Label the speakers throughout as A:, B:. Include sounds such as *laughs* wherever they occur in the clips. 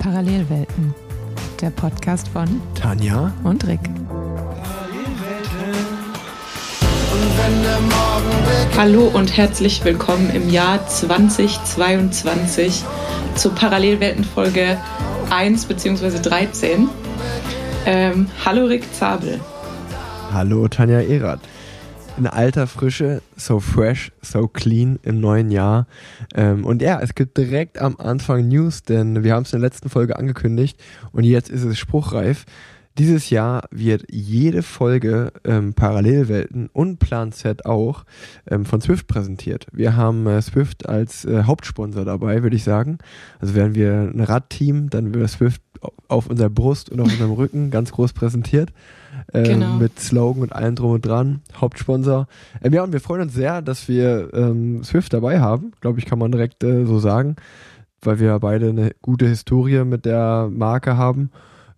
A: Parallelwelten, der Podcast von
B: Tanja
A: und Rick.
C: Hallo und herzlich willkommen im Jahr 2022 zur Parallelwelten Folge 1 bzw. 13. Ähm, hallo Rick Zabel.
B: Hallo Tanja Erath. In alter Frische, so fresh, so clean im neuen Jahr. Ähm, und ja, es gibt direkt am Anfang News, denn wir haben es in der letzten Folge angekündigt und jetzt ist es spruchreif. Dieses Jahr wird jede Folge ähm, Parallelwelten und Plan Z auch ähm, von Swift präsentiert. Wir haben äh, Swift als äh, Hauptsponsor dabei, würde ich sagen. Also wären wir ein Radteam, dann wäre Swift auf unserer Brust und auf unserem *laughs* Rücken ganz groß präsentiert. Ähm, genau. Mit Slogan und allem drum und dran. Hauptsponsor. Ähm, ja, und wir freuen uns sehr, dass wir ähm, Swift dabei haben. Glaube ich, kann man direkt äh, so sagen. Weil wir beide eine gute Historie mit der Marke haben.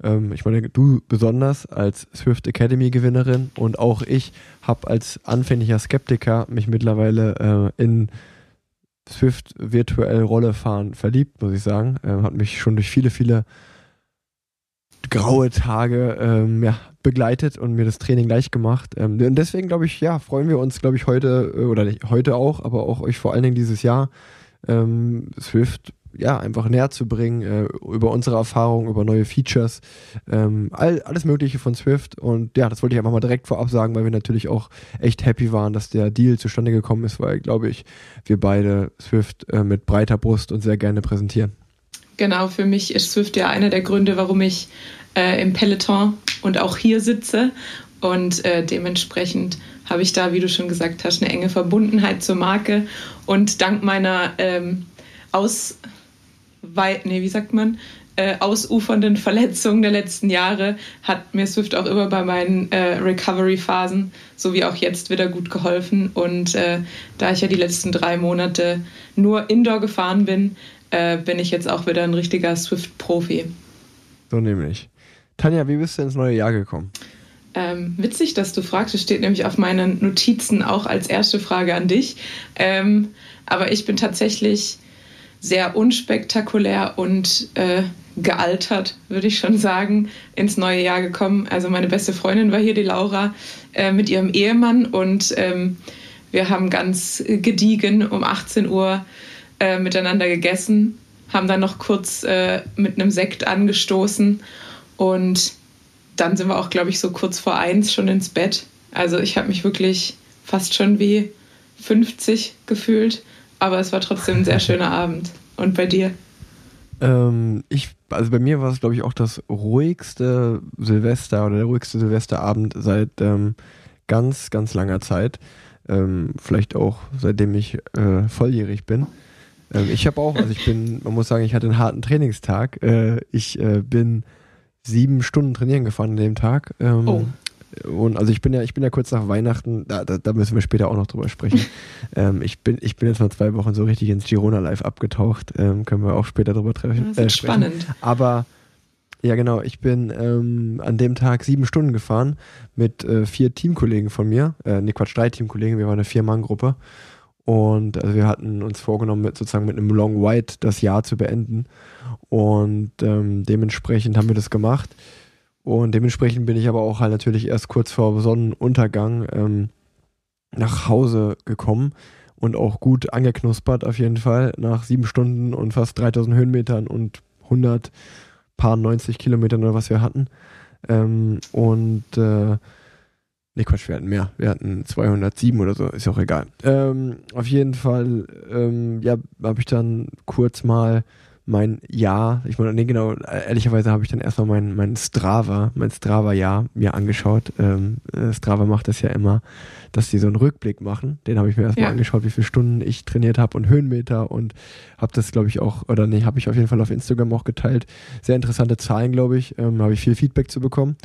B: Ähm, ich meine, du besonders als Swift Academy Gewinnerin und auch ich habe als anfänglicher Skeptiker mich mittlerweile äh, in Swift virtuell Rolle fahren verliebt, muss ich sagen. Ähm, hat mich schon durch viele, viele graue Tage ähm, ja, begleitet und mir das Training leicht gemacht. Ähm, und deswegen glaube ich, ja, freuen wir uns, glaube ich, heute äh, oder nicht heute auch, aber auch euch vor allen Dingen dieses Jahr ähm, Swift ja, einfach näher zu bringen, äh, über unsere Erfahrungen, über neue Features, ähm, all, alles Mögliche von Swift. Und ja, das wollte ich einfach mal direkt vorab sagen, weil wir natürlich auch echt happy waren, dass der Deal zustande gekommen ist, weil, glaube ich, wir beide Swift äh, mit breiter Brust und sehr gerne präsentieren.
C: Genau, für mich ist Swift ja einer der Gründe, warum ich äh, im Peloton und auch hier sitze. Und äh, dementsprechend habe ich da, wie du schon gesagt hast, eine enge Verbundenheit zur Marke. Und dank meiner ähm, aus weit, nee, wie sagt man, äh, ausufernden Verletzungen der letzten Jahre hat mir Swift auch immer bei meinen äh, Recovery-Phasen, so wie auch jetzt, wieder gut geholfen. Und äh, da ich ja die letzten drei Monate nur Indoor gefahren bin, äh, bin ich jetzt auch wieder ein richtiger Swift-Profi.
B: So nämlich. Tanja, wie bist du ins neue Jahr gekommen?
C: Ähm, witzig, dass du fragst. Es steht nämlich auf meinen Notizen auch als erste Frage an dich. Ähm, aber ich bin tatsächlich sehr unspektakulär und äh, gealtert, würde ich schon sagen, ins neue Jahr gekommen. Also meine beste Freundin war hier, die Laura, äh, mit ihrem Ehemann und ähm, wir haben ganz gediegen um 18 Uhr äh, miteinander gegessen, haben dann noch kurz äh, mit einem Sekt angestoßen und dann sind wir auch, glaube ich, so kurz vor eins schon ins Bett. Also ich habe mich wirklich fast schon wie 50 gefühlt aber es war trotzdem ein sehr schöner *laughs* Abend. Und bei dir?
B: Ähm, ich, also bei mir war es, glaube ich, auch das ruhigste Silvester oder der ruhigste Silvesterabend seit ähm, ganz, ganz langer Zeit. Ähm, vielleicht auch seitdem ich äh, volljährig bin. Ähm, ich habe auch, also ich bin, man muss sagen, ich hatte einen harten Trainingstag. Äh, ich äh, bin sieben Stunden trainieren gefahren an dem Tag. Ähm, oh. Und also ich bin ja, ich bin ja kurz nach Weihnachten, da, da, da müssen wir später auch noch drüber sprechen. *laughs* ähm, ich, bin, ich bin jetzt mal zwei Wochen so richtig ins Girona Live abgetaucht. Ähm, können wir auch später drüber treffen.
C: Das ist äh, spannend.
B: Aber ja, genau, ich bin ähm, an dem Tag sieben Stunden gefahren mit äh, vier Teamkollegen von mir. Äh, ne, Quatsch, drei Teamkollegen, wir waren eine Vier-Mann-Gruppe. Und also wir hatten uns vorgenommen, mit, sozusagen mit einem Long White das Jahr zu beenden. Und ähm, dementsprechend haben wir das gemacht. Und dementsprechend bin ich aber auch halt natürlich erst kurz vor Sonnenuntergang ähm, nach Hause gekommen und auch gut angeknuspert auf jeden Fall nach sieben Stunden und fast 3000 Höhenmetern und 100 paar 90 Kilometern oder was wir hatten. Ähm, und äh, ne Quatsch, wir hatten mehr. Wir hatten 207 oder so, ist auch egal. Ähm, auf jeden Fall, ähm, ja, habe ich dann kurz mal mein Jahr, ich meine, nee, genau, ehrlicherweise habe ich dann erstmal mein, mein Strava, mein Strava-Jahr mir angeschaut. Ähm, äh, Strava macht das ja immer, dass die so einen Rückblick machen. Den habe ich mir erstmal ja. angeschaut, wie viele Stunden ich trainiert habe und Höhenmeter und habe das, glaube ich, auch, oder nee, habe ich auf jeden Fall auf Instagram auch geteilt. Sehr interessante Zahlen, glaube ich. Ähm, habe ich viel Feedback zu bekommen.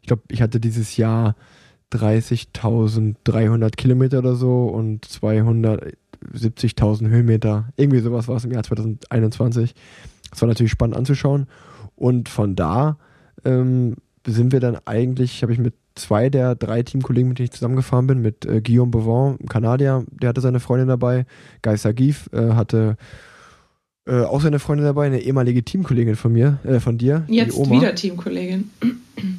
B: Ich glaube, ich hatte dieses Jahr 30.300 Kilometer oder so und 200, 70.000 Höhenmeter. Irgendwie sowas war es im Jahr 2021. Das war natürlich spannend anzuschauen. Und von da ähm, sind wir dann eigentlich, habe ich mit zwei der drei Teamkollegen, mit denen ich zusammengefahren bin, mit äh, Guillaume Bovon, Kanadier, der hatte seine Freundin dabei, Guy Sagif äh, hatte Äh, auch seine Freundin dabei, eine ehemalige Teamkollegin von mir, äh, von dir.
C: Jetzt wieder Teamkollegin.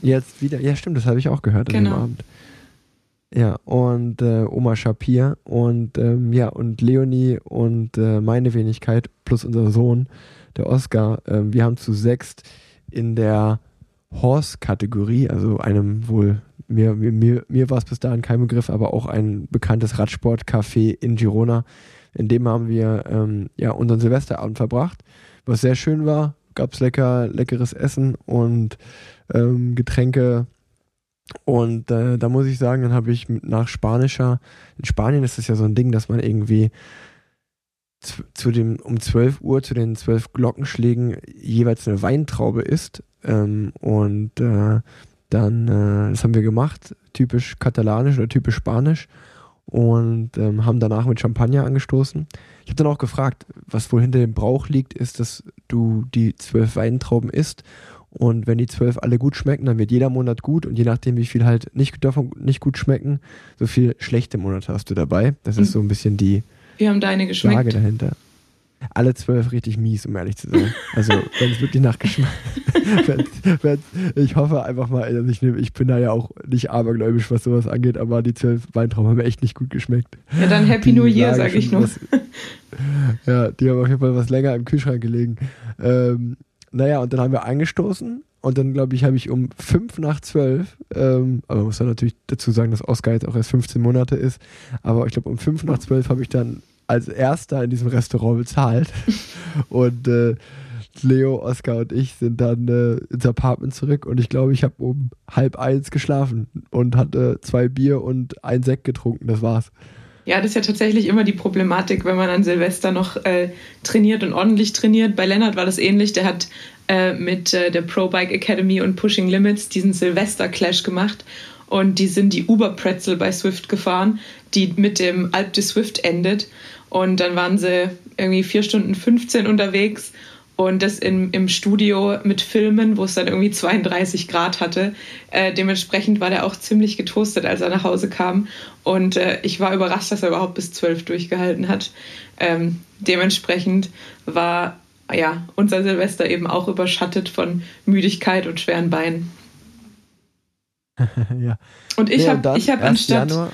B: Jetzt wieder, ja stimmt, das habe ich auch gehört genau. an dem genau. Abend. Ja, und äh, Oma Shapir und ähm, ja, und Leonie und äh, meine Wenigkeit plus unser Sohn, der Oscar, äh, wir haben zu sechst in der Horse-Kategorie, also einem wohl, mir, mir, mir war es bis dahin kein Begriff, aber auch ein bekanntes Radsportcafé in Girona. In dem haben wir ähm, ja, unseren Silvesterabend verbracht, was sehr schön war. Gab es lecker, leckeres Essen und ähm, Getränke. Und äh, da muss ich sagen, dann habe ich nach spanischer, in Spanien ist es ja so ein Ding, dass man irgendwie zu dem um 12 Uhr zu den zwölf Glockenschlägen jeweils eine Weintraube isst. Ähm, und äh, dann, äh, das haben wir gemacht, typisch katalanisch oder typisch spanisch. Und ähm, haben danach mit Champagner angestoßen. Ich habe dann auch gefragt, was wohl hinter dem Brauch liegt, ist, dass du die zwölf Weintrauben isst und wenn die zwölf alle gut schmecken, dann wird jeder Monat gut und je nachdem, wie viel halt nicht davon nicht gut schmecken, so viel schlechte Monate hast du dabei. Das ist mhm. so ein bisschen die
C: Wie haben deine geschmeckt?
B: Frage dahinter alle zwölf richtig mies, um ehrlich zu sein. Also, wenn es wirklich nach Geschmack. *laughs* ich hoffe einfach mal, also ich, nehm, ich bin da ja auch nicht abergläubisch, was sowas angeht, aber die zwölf Weintrauben haben echt nicht gut geschmeckt.
C: Ja, dann Happy die New Year, sag ich nur. Was,
B: ja, die haben auf jeden Fall was länger im Kühlschrank gelegen. Ähm, naja, und dann haben wir angestoßen und dann, glaube ich, habe ich um fünf nach zwölf, ähm, aber man muss dann natürlich dazu sagen, dass Oscar jetzt auch erst 15 Monate ist, aber ich glaube, um fünf nach zwölf habe ich dann als erster in diesem Restaurant bezahlt. *laughs* und äh, Leo, Oskar und ich sind dann äh, ins Apartment zurück und ich glaube, ich habe um halb eins geschlafen und hatte zwei Bier und ein Sekt getrunken. Das war's.
C: Ja, das ist ja tatsächlich immer die Problematik, wenn man an Silvester noch äh, trainiert und ordentlich trainiert. Bei Lennart war das ähnlich. Der hat äh, mit äh, der Pro Bike Academy und Pushing Limits diesen Silvester-Clash gemacht. Und die sind die Uber Pretzel bei Swift gefahren, die mit dem Alp de Swift endet. Und dann waren sie irgendwie vier Stunden 15 unterwegs und das in, im Studio mit Filmen, wo es dann irgendwie 32 Grad hatte. Äh, dementsprechend war der auch ziemlich getoastet, als er nach Hause kam. Und äh, ich war überrascht, dass er überhaupt bis 12 durchgehalten hat. Ähm, dementsprechend war ja unser Silvester eben auch überschattet von Müdigkeit und schweren Beinen. *laughs*
B: ja.
C: Und ich ja, habe hab anstatt. Januar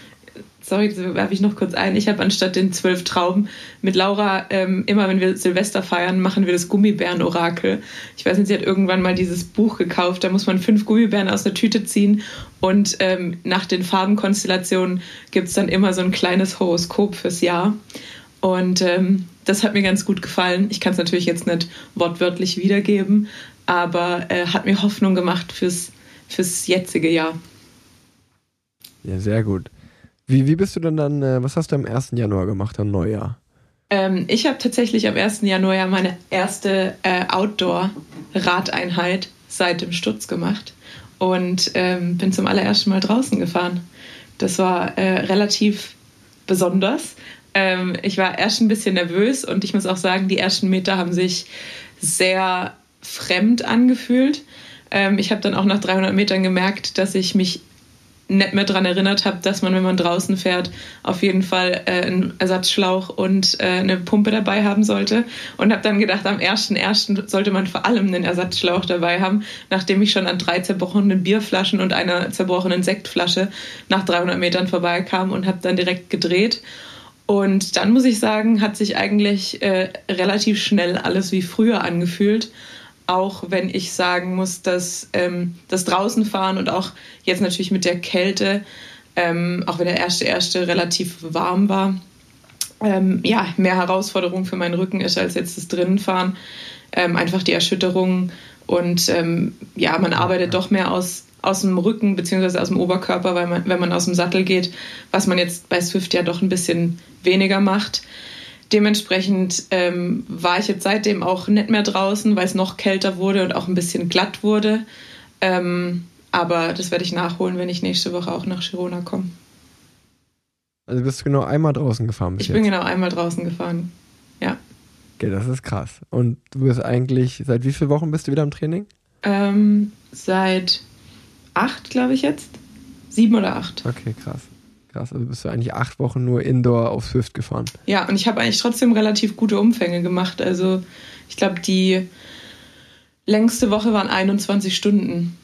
C: sorry, das werfe ich noch kurz ein. Ich habe anstatt den zwölf Trauben mit Laura ähm, immer, wenn wir Silvester feiern, machen wir das Gummibären-Orakel. Ich weiß nicht, sie hat irgendwann mal dieses Buch gekauft. Da muss man fünf Gummibären aus der Tüte ziehen und ähm, nach den Farbenkonstellationen gibt es dann immer so ein kleines Horoskop fürs Jahr. Und ähm, das hat mir ganz gut gefallen. Ich kann es natürlich jetzt nicht wortwörtlich wiedergeben, aber äh, hat mir Hoffnung gemacht fürs, fürs jetzige Jahr.
B: Ja, sehr gut. Wie, wie bist du denn dann, äh, was hast du am 1. Januar gemacht, am Neujahr?
C: Ähm, ich habe tatsächlich am 1. Januar meine erste äh, Outdoor-Radeinheit seit dem Sturz gemacht und ähm, bin zum allerersten Mal draußen gefahren. Das war äh, relativ besonders. Ähm, ich war erst ein bisschen nervös und ich muss auch sagen, die ersten Meter haben sich sehr fremd angefühlt. Ähm, ich habe dann auch nach 300 Metern gemerkt, dass ich mich nicht mehr daran erinnert habe, dass man, wenn man draußen fährt, auf jeden Fall äh, einen Ersatzschlauch und äh, eine Pumpe dabei haben sollte. Und habe dann gedacht, am 1.1. sollte man vor allem einen Ersatzschlauch dabei haben, nachdem ich schon an drei zerbrochenen Bierflaschen und einer zerbrochenen Sektflasche nach 300 Metern vorbeikam und habe dann direkt gedreht. Und dann muss ich sagen, hat sich eigentlich äh, relativ schnell alles wie früher angefühlt auch wenn ich sagen muss, dass ähm, das Draußenfahren und auch jetzt natürlich mit der Kälte, ähm, auch wenn der erste erste relativ warm war, ähm, ja, mehr Herausforderung für meinen Rücken ist als jetzt das Drinnenfahren. Ähm, einfach die Erschütterung und ähm, ja, man arbeitet doch mehr aus, aus dem Rücken bzw. aus dem Oberkörper, weil man, wenn man aus dem Sattel geht, was man jetzt bei Swift ja doch ein bisschen weniger macht. Dementsprechend ähm, war ich jetzt seitdem auch nicht mehr draußen, weil es noch kälter wurde und auch ein bisschen glatt wurde. Ähm, aber das werde ich nachholen, wenn ich nächste Woche auch nach Girona komme.
B: Also bist du genau einmal draußen gefahren
C: bis Ich jetzt. bin genau einmal draußen gefahren. Ja.
B: Okay, das ist krass. Und du bist eigentlich, seit wie vielen Wochen bist du wieder im Training?
C: Ähm, seit acht, glaube ich jetzt. Sieben oder acht.
B: Okay, krass. Krass, also bist du eigentlich acht Wochen nur Indoor auf Swift gefahren.
C: Ja, und ich habe eigentlich trotzdem relativ gute Umfänge gemacht. Also ich glaube, die längste Woche waren 21 Stunden.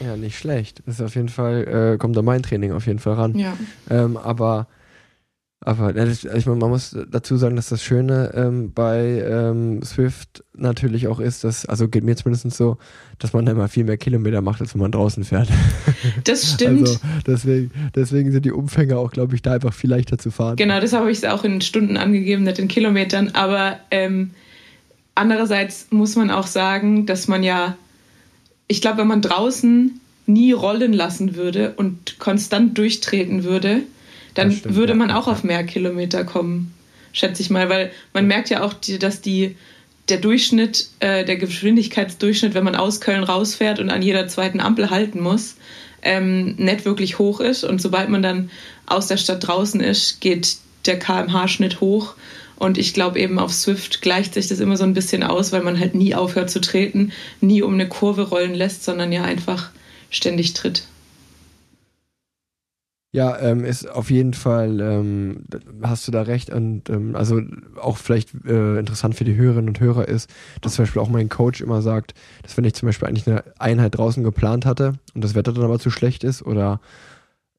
B: Ja, nicht schlecht. Das ist auf jeden Fall, äh, kommt da mein Training auf jeden Fall ran.
C: Ja.
B: Ähm, aber aber ich meine, man muss dazu sagen, dass das Schöne ähm, bei ähm, Swift natürlich auch ist, dass, also geht mir zumindest so, dass man immer viel mehr Kilometer macht, als wenn man draußen fährt. *laughs*
C: Das stimmt.
B: Also deswegen, deswegen sind die Umfänge auch, glaube ich, da einfach viel leichter zu fahren.
C: Genau, das habe ich auch in Stunden angegeben, nicht in Kilometern. Aber ähm, andererseits muss man auch sagen, dass man ja, ich glaube, wenn man draußen nie rollen lassen würde und konstant durchtreten würde, dann stimmt, würde man ja. auch auf mehr Kilometer kommen, schätze ich mal, weil man merkt ja auch, dass die der Durchschnitt, äh, der Geschwindigkeitsdurchschnitt, wenn man aus Köln rausfährt und an jeder zweiten Ampel halten muss, ähm, nicht wirklich hoch ist. Und sobald man dann aus der Stadt draußen ist, geht der kmh-Schnitt hoch. Und ich glaube eben auf Swift gleicht sich das immer so ein bisschen aus, weil man halt nie aufhört zu treten, nie um eine Kurve rollen lässt, sondern ja einfach ständig tritt.
B: Ja, ähm, ist auf jeden Fall, ähm, hast du da recht. Und ähm, also auch vielleicht äh, interessant für die Hörerinnen und Hörer ist, dass zum Beispiel auch mein Coach immer sagt, dass wenn ich zum Beispiel eigentlich eine Einheit draußen geplant hatte und das Wetter dann aber zu schlecht ist oder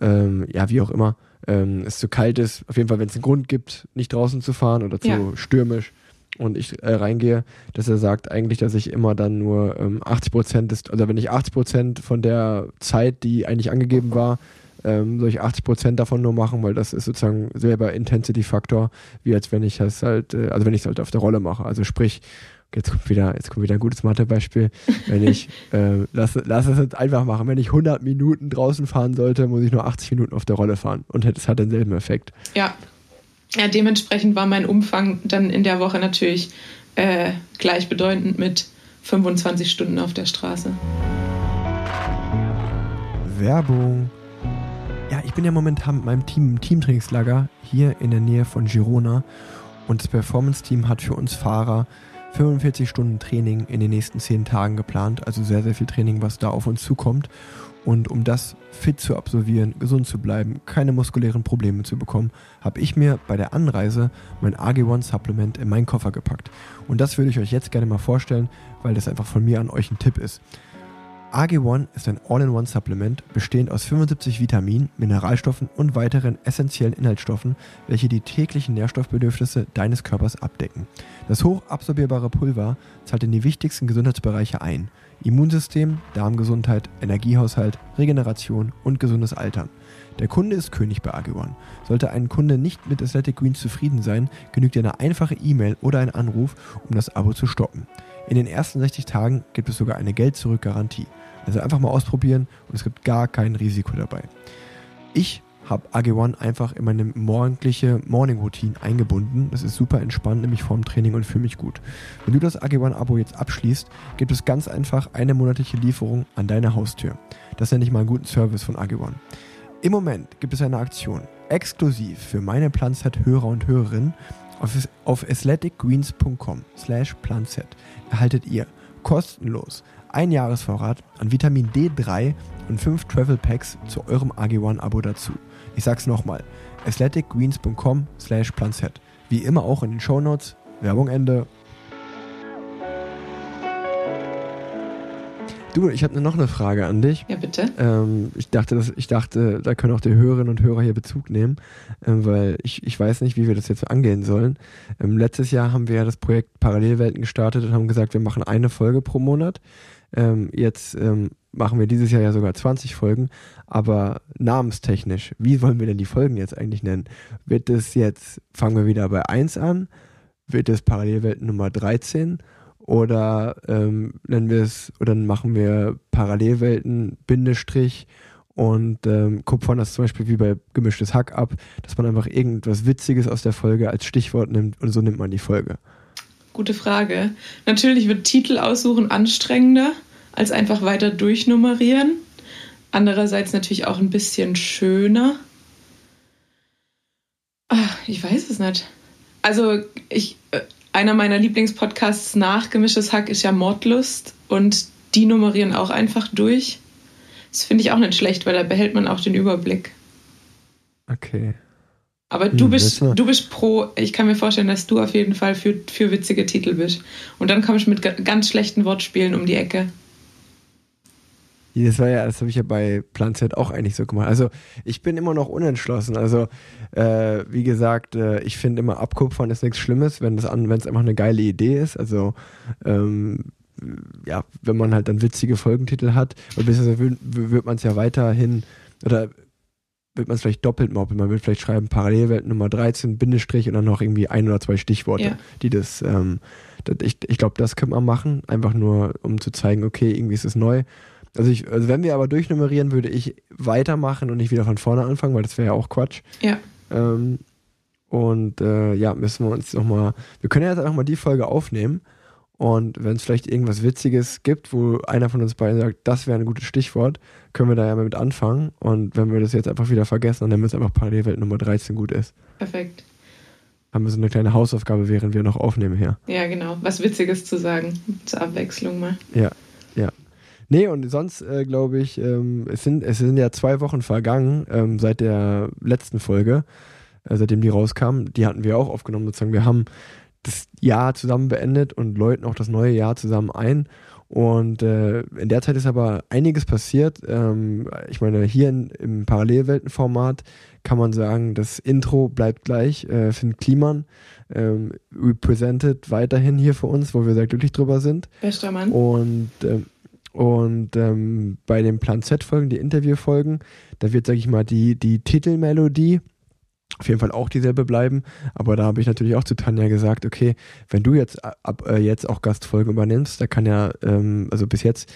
B: ähm, ja, wie auch immer, ähm, es zu kalt ist, auf jeden Fall, wenn es einen Grund gibt, nicht draußen zu fahren oder zu ja. stürmisch und ich äh, reingehe, dass er sagt eigentlich, dass ich immer dann nur ähm, 80 Prozent ist, also wenn ich 80 Prozent von der Zeit, die eigentlich angegeben war, ähm, soll ich 80 Prozent davon nur machen, weil das ist sozusagen selber Intensity-Faktor, wie als wenn ich es halt, äh, also wenn ich es halt auf der Rolle mache. Also sprich, jetzt kommt wieder, jetzt kommt wieder ein gutes Mathebeispiel. Wenn ich, *laughs* äh, lass, lass es jetzt einfach machen. Wenn ich 100 Minuten draußen fahren sollte, muss ich nur 80 Minuten auf der Rolle fahren. Und es hat denselben Effekt.
C: Ja. Ja, dementsprechend war mein Umfang dann in der Woche natürlich äh, gleichbedeutend mit 25 Stunden auf der Straße.
B: Werbung. Ja, ich bin ja momentan mit meinem Team im Teamtrainingslager hier in der Nähe von Girona und das Performance-Team hat für uns Fahrer 45 Stunden Training in den nächsten 10 Tagen geplant, also sehr, sehr viel Training, was da auf uns zukommt. Und um das fit zu absolvieren, gesund zu bleiben, keine muskulären Probleme zu bekommen, habe ich mir bei der Anreise mein AG1-Supplement in meinen Koffer gepackt. Und das würde ich euch jetzt gerne mal vorstellen, weil das einfach von mir an euch ein Tipp ist. AG1 ist ein All-in-One-Supplement bestehend aus 75 Vitaminen, Mineralstoffen und weiteren essentiellen Inhaltsstoffen, welche die täglichen Nährstoffbedürfnisse deines Körpers abdecken. Das hochabsorbierbare Pulver zahlt in die wichtigsten Gesundheitsbereiche ein. Immunsystem, Darmgesundheit, Energiehaushalt, Regeneration und gesundes Altern. Der Kunde ist König bei AG1. Sollte ein Kunde nicht mit Athletic Greens zufrieden sein, genügt eine einfache E-Mail oder ein Anruf, um das Abo zu stoppen. In den ersten 60 Tagen gibt es sogar eine Geld-Zurück-Garantie. Also einfach mal ausprobieren und es gibt gar kein Risiko dabei. Ich habe AG1 einfach in meine morgendliche Morning Routine eingebunden. Das ist super entspannt, nämlich vorm Training und fühle mich gut. Wenn du das AG1-Abo jetzt abschließt, gibt es ganz einfach eine monatliche Lieferung an deine Haustür. Das nenne ich mal einen guten Service von AG1. Im Moment gibt es eine Aktion exklusiv für meine Planset-Hörer und Hörerinnen. Auf, athleticgreens.com slash planset erhaltet ihr kostenlos ein Jahresvorrat an Vitamin D3 und 5 Travel Packs zu eurem AG1-Abo dazu. Ich sag's nochmal, athleticgreens.com slash planset. Wie immer auch in den Shownotes. Werbung Ende. Du, ich habe noch eine Frage an dich.
C: Ja, bitte.
B: Ähm, ich, dachte, dass, ich dachte, da können auch die Hörerinnen und Hörer hier Bezug nehmen, ähm, weil ich, ich weiß nicht, wie wir das jetzt angehen sollen. Ähm, letztes Jahr haben wir ja das Projekt Parallelwelten gestartet und haben gesagt, wir machen eine Folge pro Monat. Ähm, jetzt ähm, machen wir dieses Jahr ja sogar 20 Folgen, aber namenstechnisch, wie wollen wir denn die Folgen jetzt eigentlich nennen? Wird es jetzt, fangen wir wieder bei 1 an? Wird es Parallelwelten Nummer 13? Oder ähm, nennen wir es, oder machen wir Parallelwelten, Bindestrich und ähm, kupfern das zum Beispiel wie bei gemischtes Hack ab, dass man einfach irgendwas Witziges aus der Folge als Stichwort nimmt und so nimmt man die Folge.
C: Gute Frage. Natürlich wird Titel aussuchen anstrengender als einfach weiter durchnummerieren. Andererseits natürlich auch ein bisschen schöner. Ach, ich weiß es nicht. Also, ich, äh, einer meiner Lieblingspodcasts nach Gemischtes Hack ist ja Mordlust und die nummerieren auch einfach durch. Das finde ich auch nicht schlecht, weil da behält man auch den Überblick.
B: Okay.
C: Aber du, hm, bist, du bist pro, ich kann mir vorstellen, dass du auf jeden Fall für, für witzige Titel bist. Und dann komme ich mit ganz schlechten Wortspielen um die Ecke.
B: Das war ja, das habe ich ja bei Plan Z auch eigentlich so gemacht. Also ich bin immer noch unentschlossen. Also äh, wie gesagt, äh, ich finde immer Abkupfern ist nichts Schlimmes, wenn es einfach eine geile Idee ist. Also ähm, ja, wenn man halt dann witzige Folgentitel hat, beziehungsweise wird, wird man es ja weiterhin oder wird man es vielleicht doppelt moppeln. Man wird vielleicht schreiben Parallelwelt Nummer 13, Bindestrich und dann noch irgendwie ein oder zwei Stichworte, ja. die das, ähm, das ich, ich glaube, das könnte man machen, einfach nur, um zu zeigen, okay, irgendwie ist es neu. Also, ich, also wenn wir aber durchnummerieren, würde ich weitermachen und nicht wieder von vorne anfangen, weil das wäre ja auch Quatsch.
C: Ja.
B: Ähm, und äh, ja, müssen wir uns nochmal, wir können ja jetzt einfach mal die Folge aufnehmen und wenn es vielleicht irgendwas Witziges gibt, wo einer von uns beiden sagt, das wäre ein gutes Stichwort, können wir da ja mal mit anfangen. Und wenn wir das jetzt einfach wieder vergessen, dann nennen wir es einfach Parallelwelt Nummer 13 gut ist.
C: Perfekt.
B: Haben wir so eine kleine Hausaufgabe, während wir noch aufnehmen hier.
C: Ja, genau. Was Witziges zu sagen. Zur Abwechslung mal.
B: Ja. Nee, und sonst äh, glaube ich, ähm, es, sind, es sind ja zwei Wochen vergangen ähm, seit der letzten Folge, äh, seitdem die rauskam. Die hatten wir auch aufgenommen, sozusagen. Wir haben das Jahr zusammen beendet und läuten auch das neue Jahr zusammen ein. Und äh, in der Zeit ist aber einiges passiert. Ähm, ich meine, hier in, im Parallelweltenformat kann man sagen, das Intro bleibt gleich. Äh, Finn Kliman ähm, represented weiterhin hier für uns, wo wir sehr glücklich drüber sind.
C: Bester Mann.
B: Und, ähm, und ähm, bei den Plan Z-Folgen, die Interviewfolgen, da wird, sag ich mal, die, die Titelmelodie auf jeden Fall auch dieselbe bleiben. Aber da habe ich natürlich auch zu Tanja gesagt, okay, wenn du jetzt ab äh, jetzt auch Gastfolgen übernimmst, da kann ja, ähm, also bis jetzt,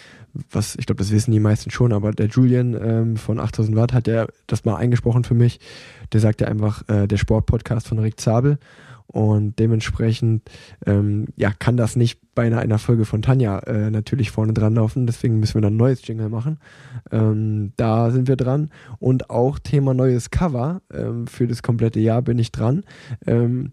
B: was ich glaube, das wissen die meisten schon, aber der Julian ähm, von 8000 Watt hat ja das mal eingesprochen für mich. Der sagt ja einfach, äh, der Sportpodcast von Rick Zabel. Und dementsprechend ähm, ja, kann das nicht bei einer, einer Folge von Tanja äh, natürlich vorne dran laufen. Deswegen müssen wir dann ein neues Jingle machen. Ähm, da sind wir dran. Und auch Thema neues Cover. Ähm, für das komplette Jahr bin ich dran. Ähm,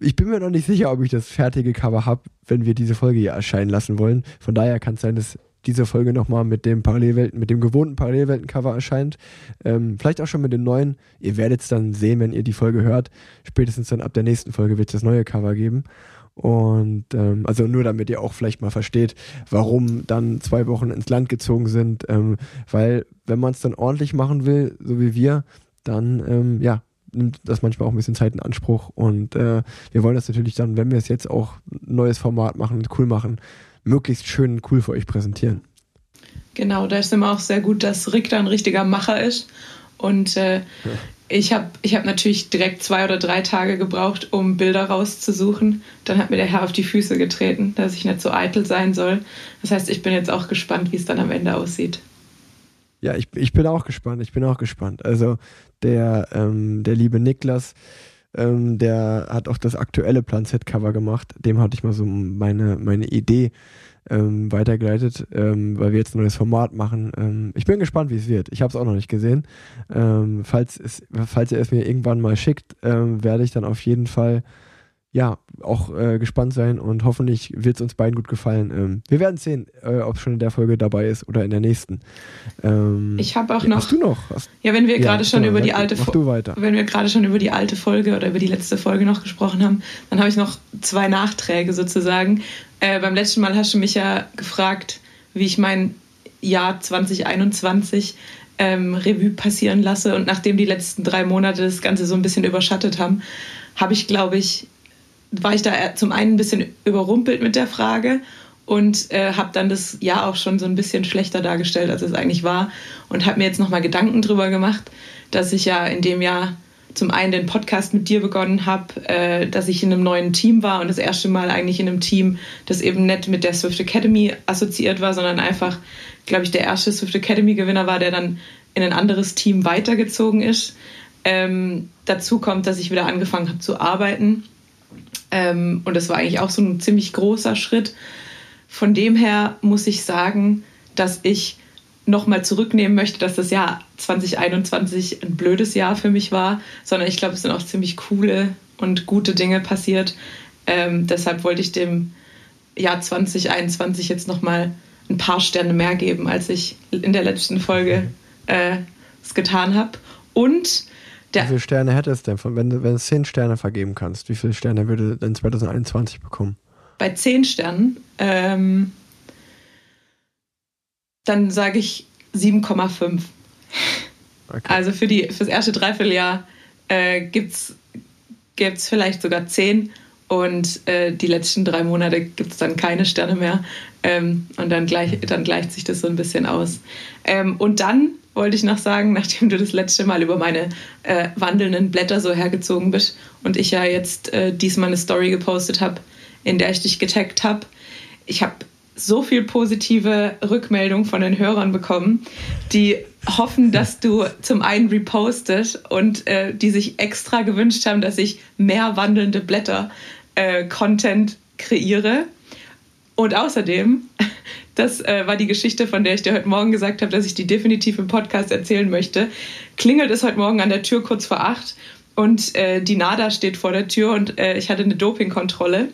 B: ich bin mir noch nicht sicher, ob ich das fertige Cover habe, wenn wir diese Folge hier erscheinen lassen wollen. Von daher kann es sein, dass diese Folge nochmal mit dem Parallelwelten, mit dem gewohnten Parallelwelten-Cover erscheint. Ähm, vielleicht auch schon mit dem neuen. Ihr werdet es dann sehen, wenn ihr die Folge hört. Spätestens dann ab der nächsten Folge wird es das neue Cover geben. Und ähm, also nur damit ihr auch vielleicht mal versteht, warum dann zwei Wochen ins Land gezogen sind. Ähm, weil wenn man es dann ordentlich machen will, so wie wir, dann ähm, ja, nimmt das manchmal auch ein bisschen Zeit in Anspruch. Und äh, wir wollen das natürlich dann, wenn wir es jetzt auch ein neues Format machen cool machen, möglichst schön und cool für euch präsentieren.
C: Genau, da ist immer auch sehr gut, dass Rick da ein richtiger Macher ist. Und äh, ja. ich habe ich hab natürlich direkt zwei oder drei Tage gebraucht, um Bilder rauszusuchen. Dann hat mir der Herr auf die Füße getreten, dass ich nicht so eitel sein soll. Das heißt, ich bin jetzt auch gespannt, wie es dann am Ende aussieht.
B: Ja, ich, ich bin auch gespannt. Ich bin auch gespannt. Also der, ähm, der liebe Niklas, ähm, der hat auch das aktuelle Plan Z-Cover gemacht. Dem hatte ich mal so meine, meine Idee ähm, weitergeleitet, ähm, weil wir jetzt ein neues Format machen. Ähm, ich bin gespannt, wie es wird. Ich habe es auch noch nicht gesehen. Ähm, falls, es, falls er es mir irgendwann mal schickt, ähm, werde ich dann auf jeden Fall ja, auch äh, gespannt sein und hoffentlich wird es uns beiden gut gefallen. Ähm, wir werden sehen, äh, ob es schon in der Folge dabei ist oder in der nächsten.
C: Ähm, ich habe auch noch.
B: Hast du noch? Hast,
C: ja, wenn wir gerade schon über die alte
B: Folge.
C: Wenn wir gerade schon über die alte Folge oder über die letzte Folge noch gesprochen haben, dann habe ich noch zwei Nachträge sozusagen. Äh, beim letzten Mal hast du mich ja gefragt, wie ich mein Jahr 2021 ähm, Revue passieren lasse. Und nachdem die letzten drei Monate das Ganze so ein bisschen überschattet haben, habe ich, glaube ich, war ich da zum einen ein bisschen überrumpelt mit der Frage und äh, habe dann das Jahr auch schon so ein bisschen schlechter dargestellt, als es eigentlich war und habe mir jetzt nochmal Gedanken drüber gemacht, dass ich ja in dem Jahr zum einen den Podcast mit dir begonnen habe, äh, dass ich in einem neuen Team war und das erste Mal eigentlich in einem Team, das eben nicht mit der Swift Academy assoziiert war, sondern einfach, glaube ich, der erste Swift Academy Gewinner war, der dann in ein anderes Team weitergezogen ist. Ähm, dazu kommt, dass ich wieder angefangen habe zu arbeiten ähm, und das war eigentlich auch so ein ziemlich großer Schritt. Von dem her muss ich sagen, dass ich nochmal zurücknehmen möchte, dass das Jahr 2021 ein blödes Jahr für mich war, sondern ich glaube, es sind auch ziemlich coole und gute Dinge passiert. Ähm, deshalb wollte ich dem Jahr 2021 jetzt nochmal ein paar Sterne mehr geben, als ich in der letzten Folge äh, es getan habe. Und
B: Der, wie viele Sterne hätte es denn, von, wenn, du, wenn du zehn Sterne vergeben kannst? Wie viele Sterne würde denn 2021 bekommen?
C: Bei zehn Sternen, ähm, dann sage ich 7,5. Okay. Also für, die, das erste Dreivierteljahr äh, gibt es vielleicht sogar 10 und äh, die letzten drei Monate gibt es dann keine Sterne mehr. Ähm, und dann, gleich, dann gleicht sich das so ein bisschen aus. Ähm, und dann wollte ich noch sagen, nachdem du das letzte Mal über meine äh, wandelnden Blätter so hergezogen bist und ich ja jetzt äh, diesmal eine Story gepostet habe, in der ich dich getaggt habe, ich habe so viel positive Rückmeldung von den Hörern bekommen, die hoffen, dass du zum einen repostest und äh, die sich extra gewünscht haben, dass ich mehr wandelnde Blätter äh, Content kreiere. Und außerdem, das äh, war die Geschichte, von der ich dir heute Morgen gesagt habe, dass ich die definitiv im Podcast erzählen möchte, klingelt es heute Morgen an der Tür kurz vor acht und äh, die NADA steht vor der Tür und äh, ich hatte eine Dopingkontrolle.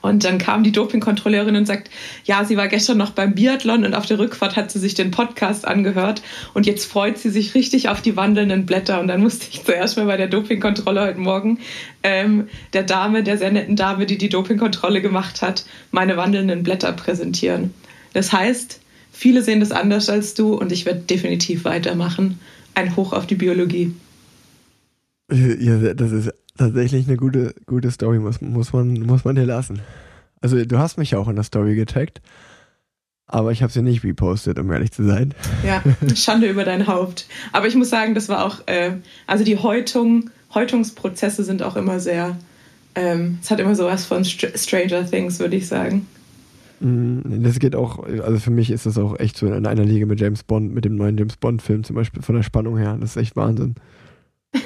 C: Und dann kam die Dopingkontrolleurin und sagt, ja, sie war gestern noch beim Biathlon und auf der Rückfahrt hat sie sich den Podcast angehört und jetzt freut sie sich richtig auf die wandelnden Blätter. Und dann musste ich zuerst mal bei der Dopingkontrolle heute Morgen ähm, der Dame, der sehr netten Dame, die die Dopingkontrolle gemacht hat, meine wandelnden Blätter präsentieren. Das heißt, viele sehen das anders als du und ich werde definitiv weitermachen. Ein Hoch auf die Biologie.
B: Ja, das ist tatsächlich eine gute, gute Story, muss, muss, man, muss man dir lassen. Also du hast mich ja auch in der Story getaggt, aber ich habe sie nicht repostet, um ehrlich zu sein.
C: Ja, *laughs* Schande über dein Haupt. Aber ich muss sagen, das war auch, äh, also die Häutung, Häutungsprozesse sind auch immer sehr, ähm, es hat immer sowas von Str Stranger Things, würde ich sagen.
B: Mm, das geht auch, also für mich ist das auch echt so in einer Liga mit James Bond, mit dem neuen James Bond-Film zum Beispiel, von der Spannung her. Das ist echt Wahnsinn. *laughs*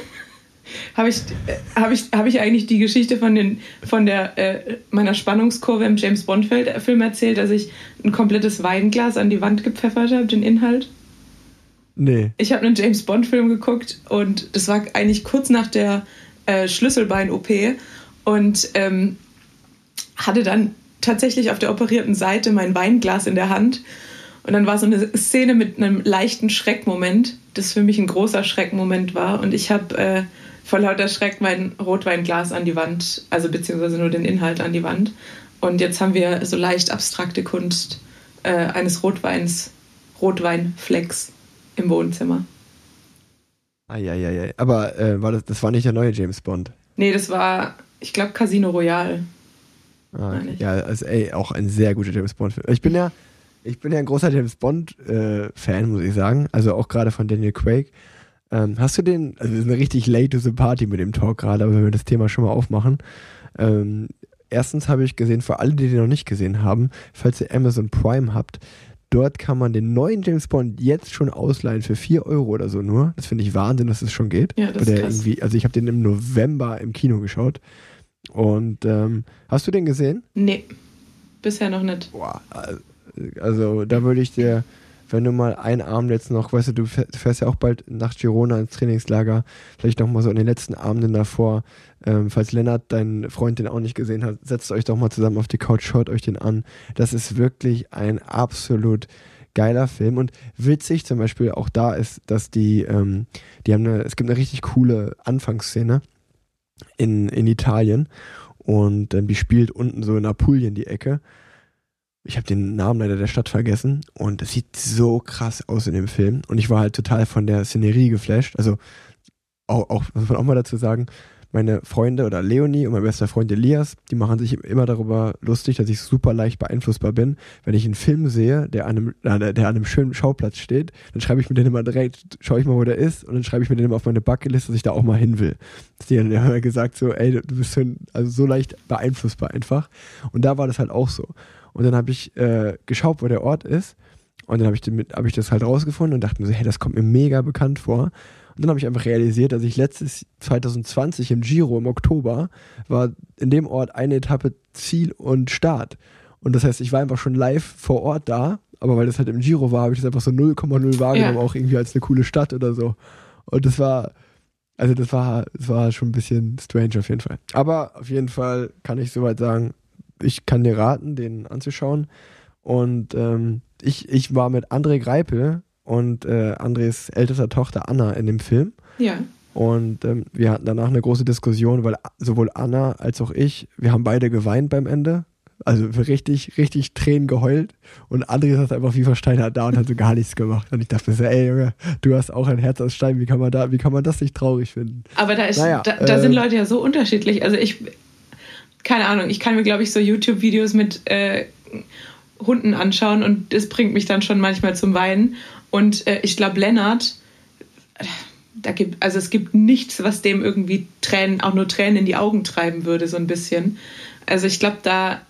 C: Habe ich, äh, hab ich, hab ich eigentlich die Geschichte von, den, von der, äh, meiner Spannungskurve im James Bond-Film erzählt, dass ich ein komplettes Weinglas an die Wand gepfeffert habe, den Inhalt?
B: Nee.
C: Ich habe einen James Bond-Film geguckt und das war eigentlich kurz nach der äh, Schlüsselbein-OP und ähm, hatte dann tatsächlich auf der operierten Seite mein Weinglas in der Hand. Und dann war so eine Szene mit einem leichten Schreckmoment, das für mich ein großer Schreckmoment war. Und ich habe äh, vor lauter Schreck mein Rotweinglas an die Wand, also beziehungsweise nur den Inhalt an die Wand. Und jetzt haben wir so leicht abstrakte Kunst äh, eines Rotweins, Rotweinflecks im Wohnzimmer.
B: Eieiei. Aber äh, war das, das war nicht der neue James Bond?
C: Nee, das war, ich glaube, Casino Royale.
B: Ah. Ja, also ey, auch ein sehr guter James Bond-Film. Ich bin ja, ich bin ja ein großer James Bond-Fan, äh, muss ich sagen. Also auch gerade von Daniel Craig. Ähm, hast du den, also wir sind richtig late to the party mit dem Talk gerade, aber wenn wir das Thema schon mal aufmachen. Ähm, erstens habe ich gesehen, für alle, die den noch nicht gesehen haben, falls ihr Amazon Prime habt, dort kann man den neuen James Bond jetzt schon ausleihen für 4 Euro oder so nur. Das finde ich Wahnsinn, dass es das schon geht.
C: Ja, das ist krass.
B: Also ich habe den im November im Kino geschaut. Und ähm, hast du den gesehen?
C: Nee, bisher noch nicht.
B: Boah, also da würde ich dir wenn du mal einen Abend jetzt noch, weißt du, du fährst ja auch bald nach Girona ins Trainingslager, vielleicht noch mal so in den letzten Abenden davor, ähm, falls Lennart, dein Freund, den auch nicht gesehen hat, setzt euch doch mal zusammen auf die Couch, schaut euch den an. Das ist wirklich ein absolut geiler Film und witzig zum Beispiel auch da ist, dass die, ähm, die haben eine, es gibt eine richtig coole Anfangsszene in, in Italien. Und ähm, die spielt unten so in Apulien die Ecke. Ich habe den Namen leider der Stadt vergessen. Und es sieht so krass aus in dem Film. Und ich war halt total von der Szenerie geflasht. Also auch, auch muss man auch mal dazu sagen, meine Freunde oder Leonie und mein bester Freund Elias, die machen sich immer darüber lustig, dass ich super leicht beeinflussbar bin. Wenn ich einen Film sehe, der an einem, der an einem schönen Schauplatz steht, dann schreibe ich mir den immer direkt, schaue ich mal, wo der ist und dann schreibe ich mir den immer auf meine Bucketlist, dass ich da auch mal hin will. Die haben ja gesagt so, ey, du bist so, also so leicht beeinflussbar einfach. Und da war das halt auch so. Und dann habe ich äh, geschaut, wo der Ort ist. Und dann habe ich, hab ich das halt rausgefunden und dachte mir so, hey, das kommt mir mega bekannt vor. Und dann habe ich einfach realisiert, dass ich letztes 2020 im Giro im Oktober war in dem Ort eine Etappe Ziel und Start. Und das heißt, ich war einfach schon live vor Ort da, aber weil das halt im Giro war, habe ich das einfach so 0,0 wahrgenommen, ja. auch irgendwie als eine coole Stadt oder so. Und das war, also das war, das war schon ein bisschen strange auf jeden Fall. Aber auf jeden Fall kann ich soweit sagen, ich kann dir raten, den anzuschauen. Und ähm, ich, ich war mit André Greipel und äh, Andres ältester Tochter Anna in dem Film.
C: Ja.
B: Und ähm, wir hatten danach eine große Diskussion, weil sowohl Anna als auch ich, wir haben beide geweint beim Ende. Also richtig, richtig Tränen geheult. Und André saß einfach wie versteinert da und hat so gar nichts gemacht. Und ich dachte mir so, ey Junge, du hast auch ein Herz aus Stein, wie kann man da, wie kann man das nicht traurig finden?
C: Aber da ist, naja, da, da äh, sind Leute ja so unterschiedlich. Also ich, keine Ahnung, ich kann mir, glaube ich, so YouTube-Videos mit äh, Hunden anschauen und das bringt mich dann schon manchmal zum Weinen. Und äh, ich glaube, Lennart, da gibt, also es gibt nichts, was dem irgendwie Tränen, auch nur Tränen in die Augen treiben würde, so ein bisschen. Also ich glaube, da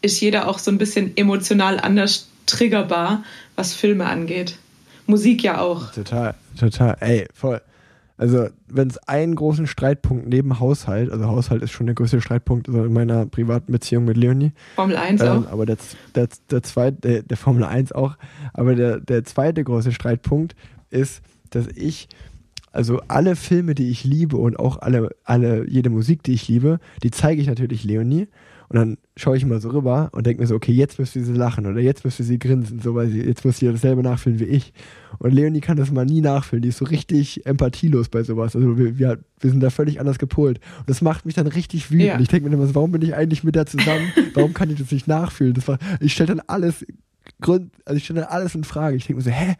C: ist jeder auch so ein bisschen emotional anders triggerbar, was Filme angeht. Musik ja auch.
B: Total, total, ey, voll. Also, wenn es einen großen Streitpunkt neben Haushalt, also Haushalt ist schon der größte Streitpunkt also in meiner privaten Beziehung mit Leonie.
C: Formel 1 ähm,
B: auch. Aber der, der, der zweite, der, der Formel 1 auch. Aber der, der zweite große Streitpunkt ist, dass ich also alle Filme, die ich liebe und auch alle, alle, jede Musik, die ich liebe, die zeige ich natürlich Leonie. Und dann schaue ich mal so rüber und denke mir so, okay, jetzt müsste sie lachen oder jetzt müsste sie grinsen, so weil sie, jetzt muss sie dasselbe nachfühlen wie ich. Und Leonie kann das mal nie nachfühlen. Die ist so richtig empathielos bei sowas. Also wir, wir, wir sind da völlig anders gepolt. Und das macht mich dann richtig wütend. Ja. Ich denke mir immer so, warum bin ich eigentlich mit der zusammen? Warum kann ich das nicht nachfühlen? Das war, ich stelle dann alles Grund, also ich stelle alles in Frage. Ich denke mir so, hä,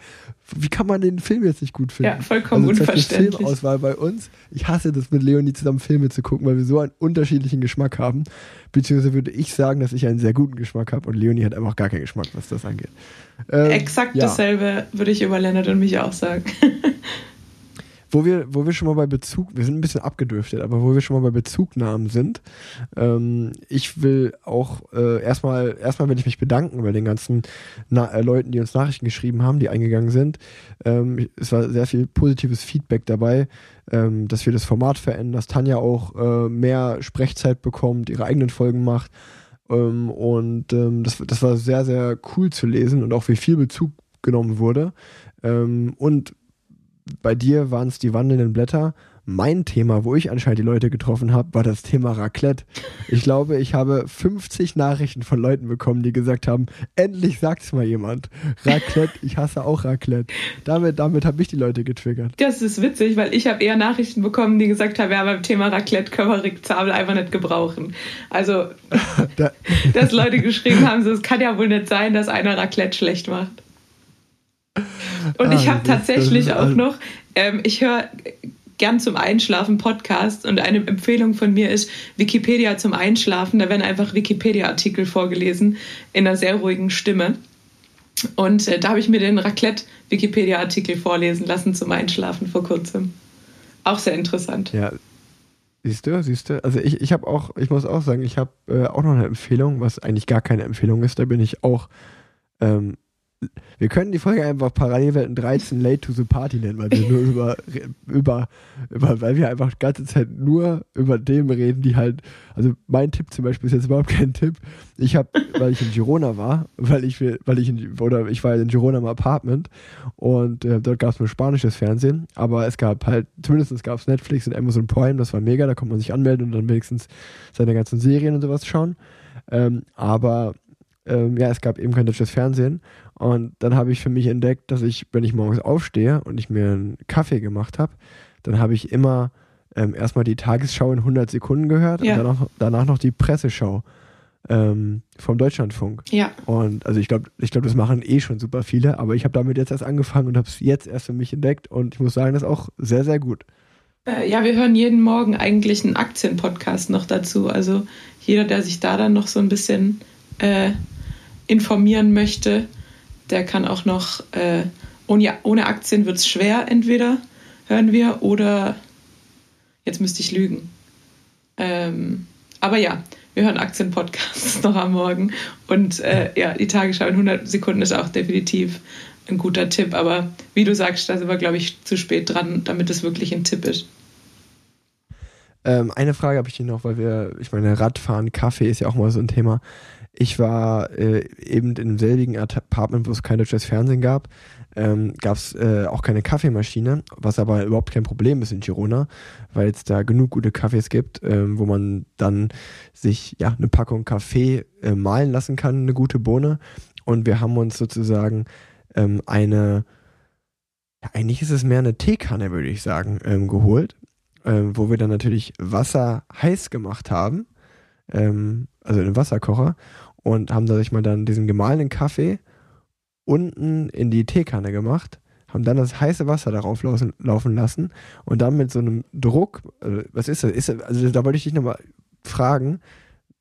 B: wie kann man den Film jetzt nicht gut finden?
C: Ja, vollkommen also unverständlich.
B: Filmauswahl bei uns. Ich hasse das mit Leonie zusammen Filme zu gucken, weil wir so einen unterschiedlichen Geschmack haben. Beziehungsweise würde ich sagen, dass ich einen sehr guten Geschmack habe und Leonie hat einfach gar keinen Geschmack, was das angeht.
C: Ähm, Exakt ja. dasselbe würde ich über Leonard und mich auch sagen. *laughs*
B: Wo wir, wo wir schon mal bei Bezug, wir sind ein bisschen abgedriftet, aber wo wir schon mal bei Bezugnahmen sind, ähm, ich will auch äh, erstmal, erstmal will ich mich bedanken bei den ganzen Na äh, Leuten, die uns Nachrichten geschrieben haben, die eingegangen sind. Ähm, es war sehr viel positives Feedback dabei, ähm, dass wir das Format verändern, dass Tanja auch äh, mehr Sprechzeit bekommt, ihre eigenen Folgen macht. Ähm, und ähm, das, das war sehr, sehr cool zu lesen und auch wie viel Bezug genommen wurde. Ähm, und bei dir waren es die wandelnden Blätter. Mein Thema, wo ich anscheinend die Leute getroffen habe, war das Thema Raclette. Ich glaube, ich habe 50 Nachrichten von Leuten bekommen, die gesagt haben, endlich sagt es mal jemand. Raclette, ich hasse auch Raclette. Damit, damit habe ich die Leute getriggert.
C: Das ist witzig, weil ich habe eher Nachrichten bekommen, die gesagt haben, ja, beim Thema Raclette können wir Rick Zabel einfach nicht gebrauchen. Also, *laughs* da. dass Leute geschrieben haben, so, es kann ja wohl nicht sein, dass einer Raclette schlecht macht. Und ich ah, habe tatsächlich auch noch, ähm, ich höre gern zum Einschlafen Podcast und eine Empfehlung von mir ist Wikipedia zum Einschlafen. Da werden einfach Wikipedia-Artikel vorgelesen in einer sehr ruhigen Stimme. Und äh, da habe ich mir den Raclette-Wikipedia-Artikel vorlesen lassen zum Einschlafen vor kurzem. Auch sehr interessant.
B: Ja, Siehst du, siehst du. Also ich, ich habe auch, ich muss auch sagen, ich habe äh, auch noch eine Empfehlung, was eigentlich gar keine Empfehlung ist. Da bin ich auch ähm, wir können die Folge einfach Parallelwelten 13 Late to the Party nennen, weil wir nur über, über, über, weil wir einfach die ganze Zeit nur über Themen reden, die halt, also mein Tipp zum Beispiel ist jetzt überhaupt kein Tipp. Ich habe, weil ich in Girona war, weil ich, weil ich in, oder ich war in Girona im Apartment und äh, dort gab es nur spanisches Fernsehen, aber es gab halt, zumindest gab es Netflix und Amazon Prime, das war mega, da konnte man sich anmelden und dann wenigstens seine ganzen Serien und sowas schauen. Ähm, aber ähm, ja, es gab eben kein deutsches Fernsehen. Und dann habe ich für mich entdeckt, dass ich, wenn ich morgens aufstehe und ich mir einen Kaffee gemacht habe, dann habe ich immer ähm, erstmal die Tagesschau in 100 Sekunden gehört ja. und danach, danach noch die Presseschau ähm, vom Deutschlandfunk.
C: Ja.
B: Und also ich glaube, ich glaube, das machen eh schon super viele, aber ich habe damit jetzt erst angefangen und habe es jetzt erst für mich entdeckt und ich muss sagen, das ist auch sehr, sehr gut.
C: Äh, ja, wir hören jeden Morgen eigentlich einen Aktienpodcast noch dazu. Also jeder, der sich da dann noch so ein bisschen äh, informieren möchte, der kann auch noch, äh, ohne, ohne Aktien wird es schwer, entweder hören wir oder jetzt müsste ich lügen. Ähm, aber ja, wir hören Aktienpodcasts *laughs* noch am Morgen und äh, ja, die Tagesschau in 100 Sekunden ist auch definitiv ein guter Tipp. Aber wie du sagst, da sind wir, glaube ich, zu spät dran, damit es wirklich ein Tipp ist.
B: Ähm, eine Frage habe ich hier noch, weil wir, ich meine, Radfahren, Kaffee ist ja auch mal so ein Thema. Ich war äh, eben in einem selbigen Apartment, wo es kein deutsches Fernsehen gab. Ähm, gab es äh, auch keine Kaffeemaschine, was aber überhaupt kein Problem ist in Girona, weil es da genug gute Kaffees gibt, ähm, wo man dann sich ja eine Packung Kaffee äh, mahlen lassen kann, eine gute Bohne. Und wir haben uns sozusagen ähm, eine, ja, eigentlich ist es mehr eine Teekanne, würde ich sagen, ähm, geholt ähm, wo wir dann natürlich Wasser heiß gemacht haben, ähm, also den Wasserkocher, und haben dadurch mal dann diesen gemahlenen Kaffee unten in die Teekanne gemacht, haben dann das heiße Wasser darauf laufen, laufen lassen und dann mit so einem Druck, also was ist das? Ist das also da wollte ich dich nochmal fragen,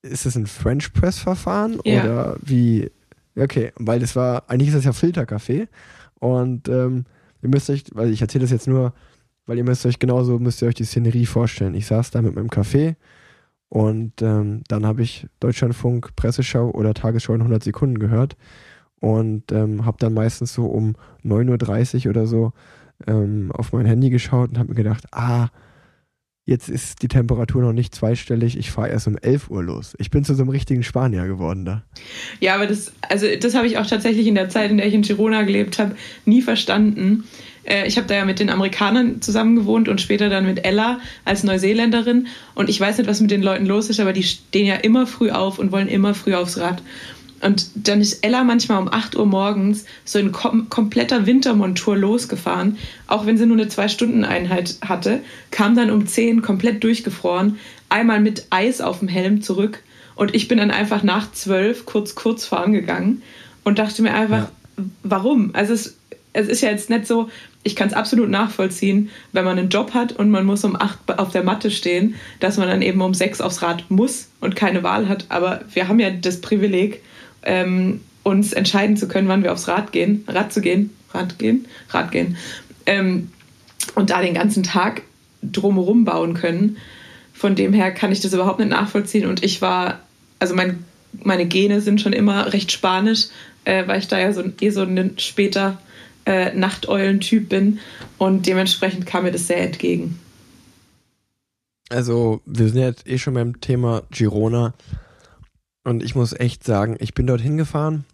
B: ist das ein French Press Verfahren ja. oder wie? Okay, weil das war, eigentlich ist das ja Filterkaffee und ähm, ihr müsst euch, weil ich erzähle das jetzt nur, weil ihr müsst euch genauso, müsst ihr euch die Szenerie vorstellen. Ich saß da mit meinem Kaffee und ähm, dann habe ich Deutschlandfunk, Presseschau oder Tagesschau in 100 Sekunden gehört und ähm, habe dann meistens so um 9.30 Uhr oder so ähm, auf mein Handy geschaut und habe mir gedacht, ah, jetzt ist die Temperatur noch nicht zweistellig, ich fahre erst um 11 Uhr los. Ich bin zu so einem richtigen Spanier geworden da.
C: Ja, aber das, also das habe ich auch tatsächlich in der Zeit, in der ich in Girona gelebt habe, nie verstanden. Äh, ich habe da ja mit den Amerikanern zusammen gewohnt und später dann mit Ella als Neuseeländerin. Und ich weiß nicht, was mit den Leuten los ist, aber die stehen ja immer früh auf und wollen immer früh aufs Rad. Und dann ist Ella manchmal um 8 Uhr morgens so in kom kompletter Wintermontur losgefahren, auch wenn sie nur eine Zwei-Stunden-Einheit hatte, kam dann um 10 komplett durchgefroren, einmal mit Eis auf dem Helm zurück. Und ich bin dann einfach nach 12 kurz kurz fahren gegangen und dachte mir einfach, ja. warum? Also es, es ist ja jetzt nicht so, ich kann es absolut nachvollziehen, wenn man einen Job hat und man muss um 8 auf der Matte stehen, dass man dann eben um 6 aufs Rad muss und keine Wahl hat. Aber wir haben ja das Privileg, ähm, uns entscheiden zu können, wann wir aufs Rad gehen, Rad zu gehen, Rad gehen, Rad gehen. Ähm, und da den ganzen Tag drumherum bauen können. Von dem her kann ich das überhaupt nicht nachvollziehen. Und ich war, also mein, meine Gene sind schon immer recht spanisch, äh, weil ich da ja so, eh so ein später äh, Nachteulen-Typ bin. Und dementsprechend kam mir das sehr entgegen.
B: Also, wir sind jetzt eh schon beim Thema Girona. Und ich muss echt sagen, ich bin dorthin gefahren.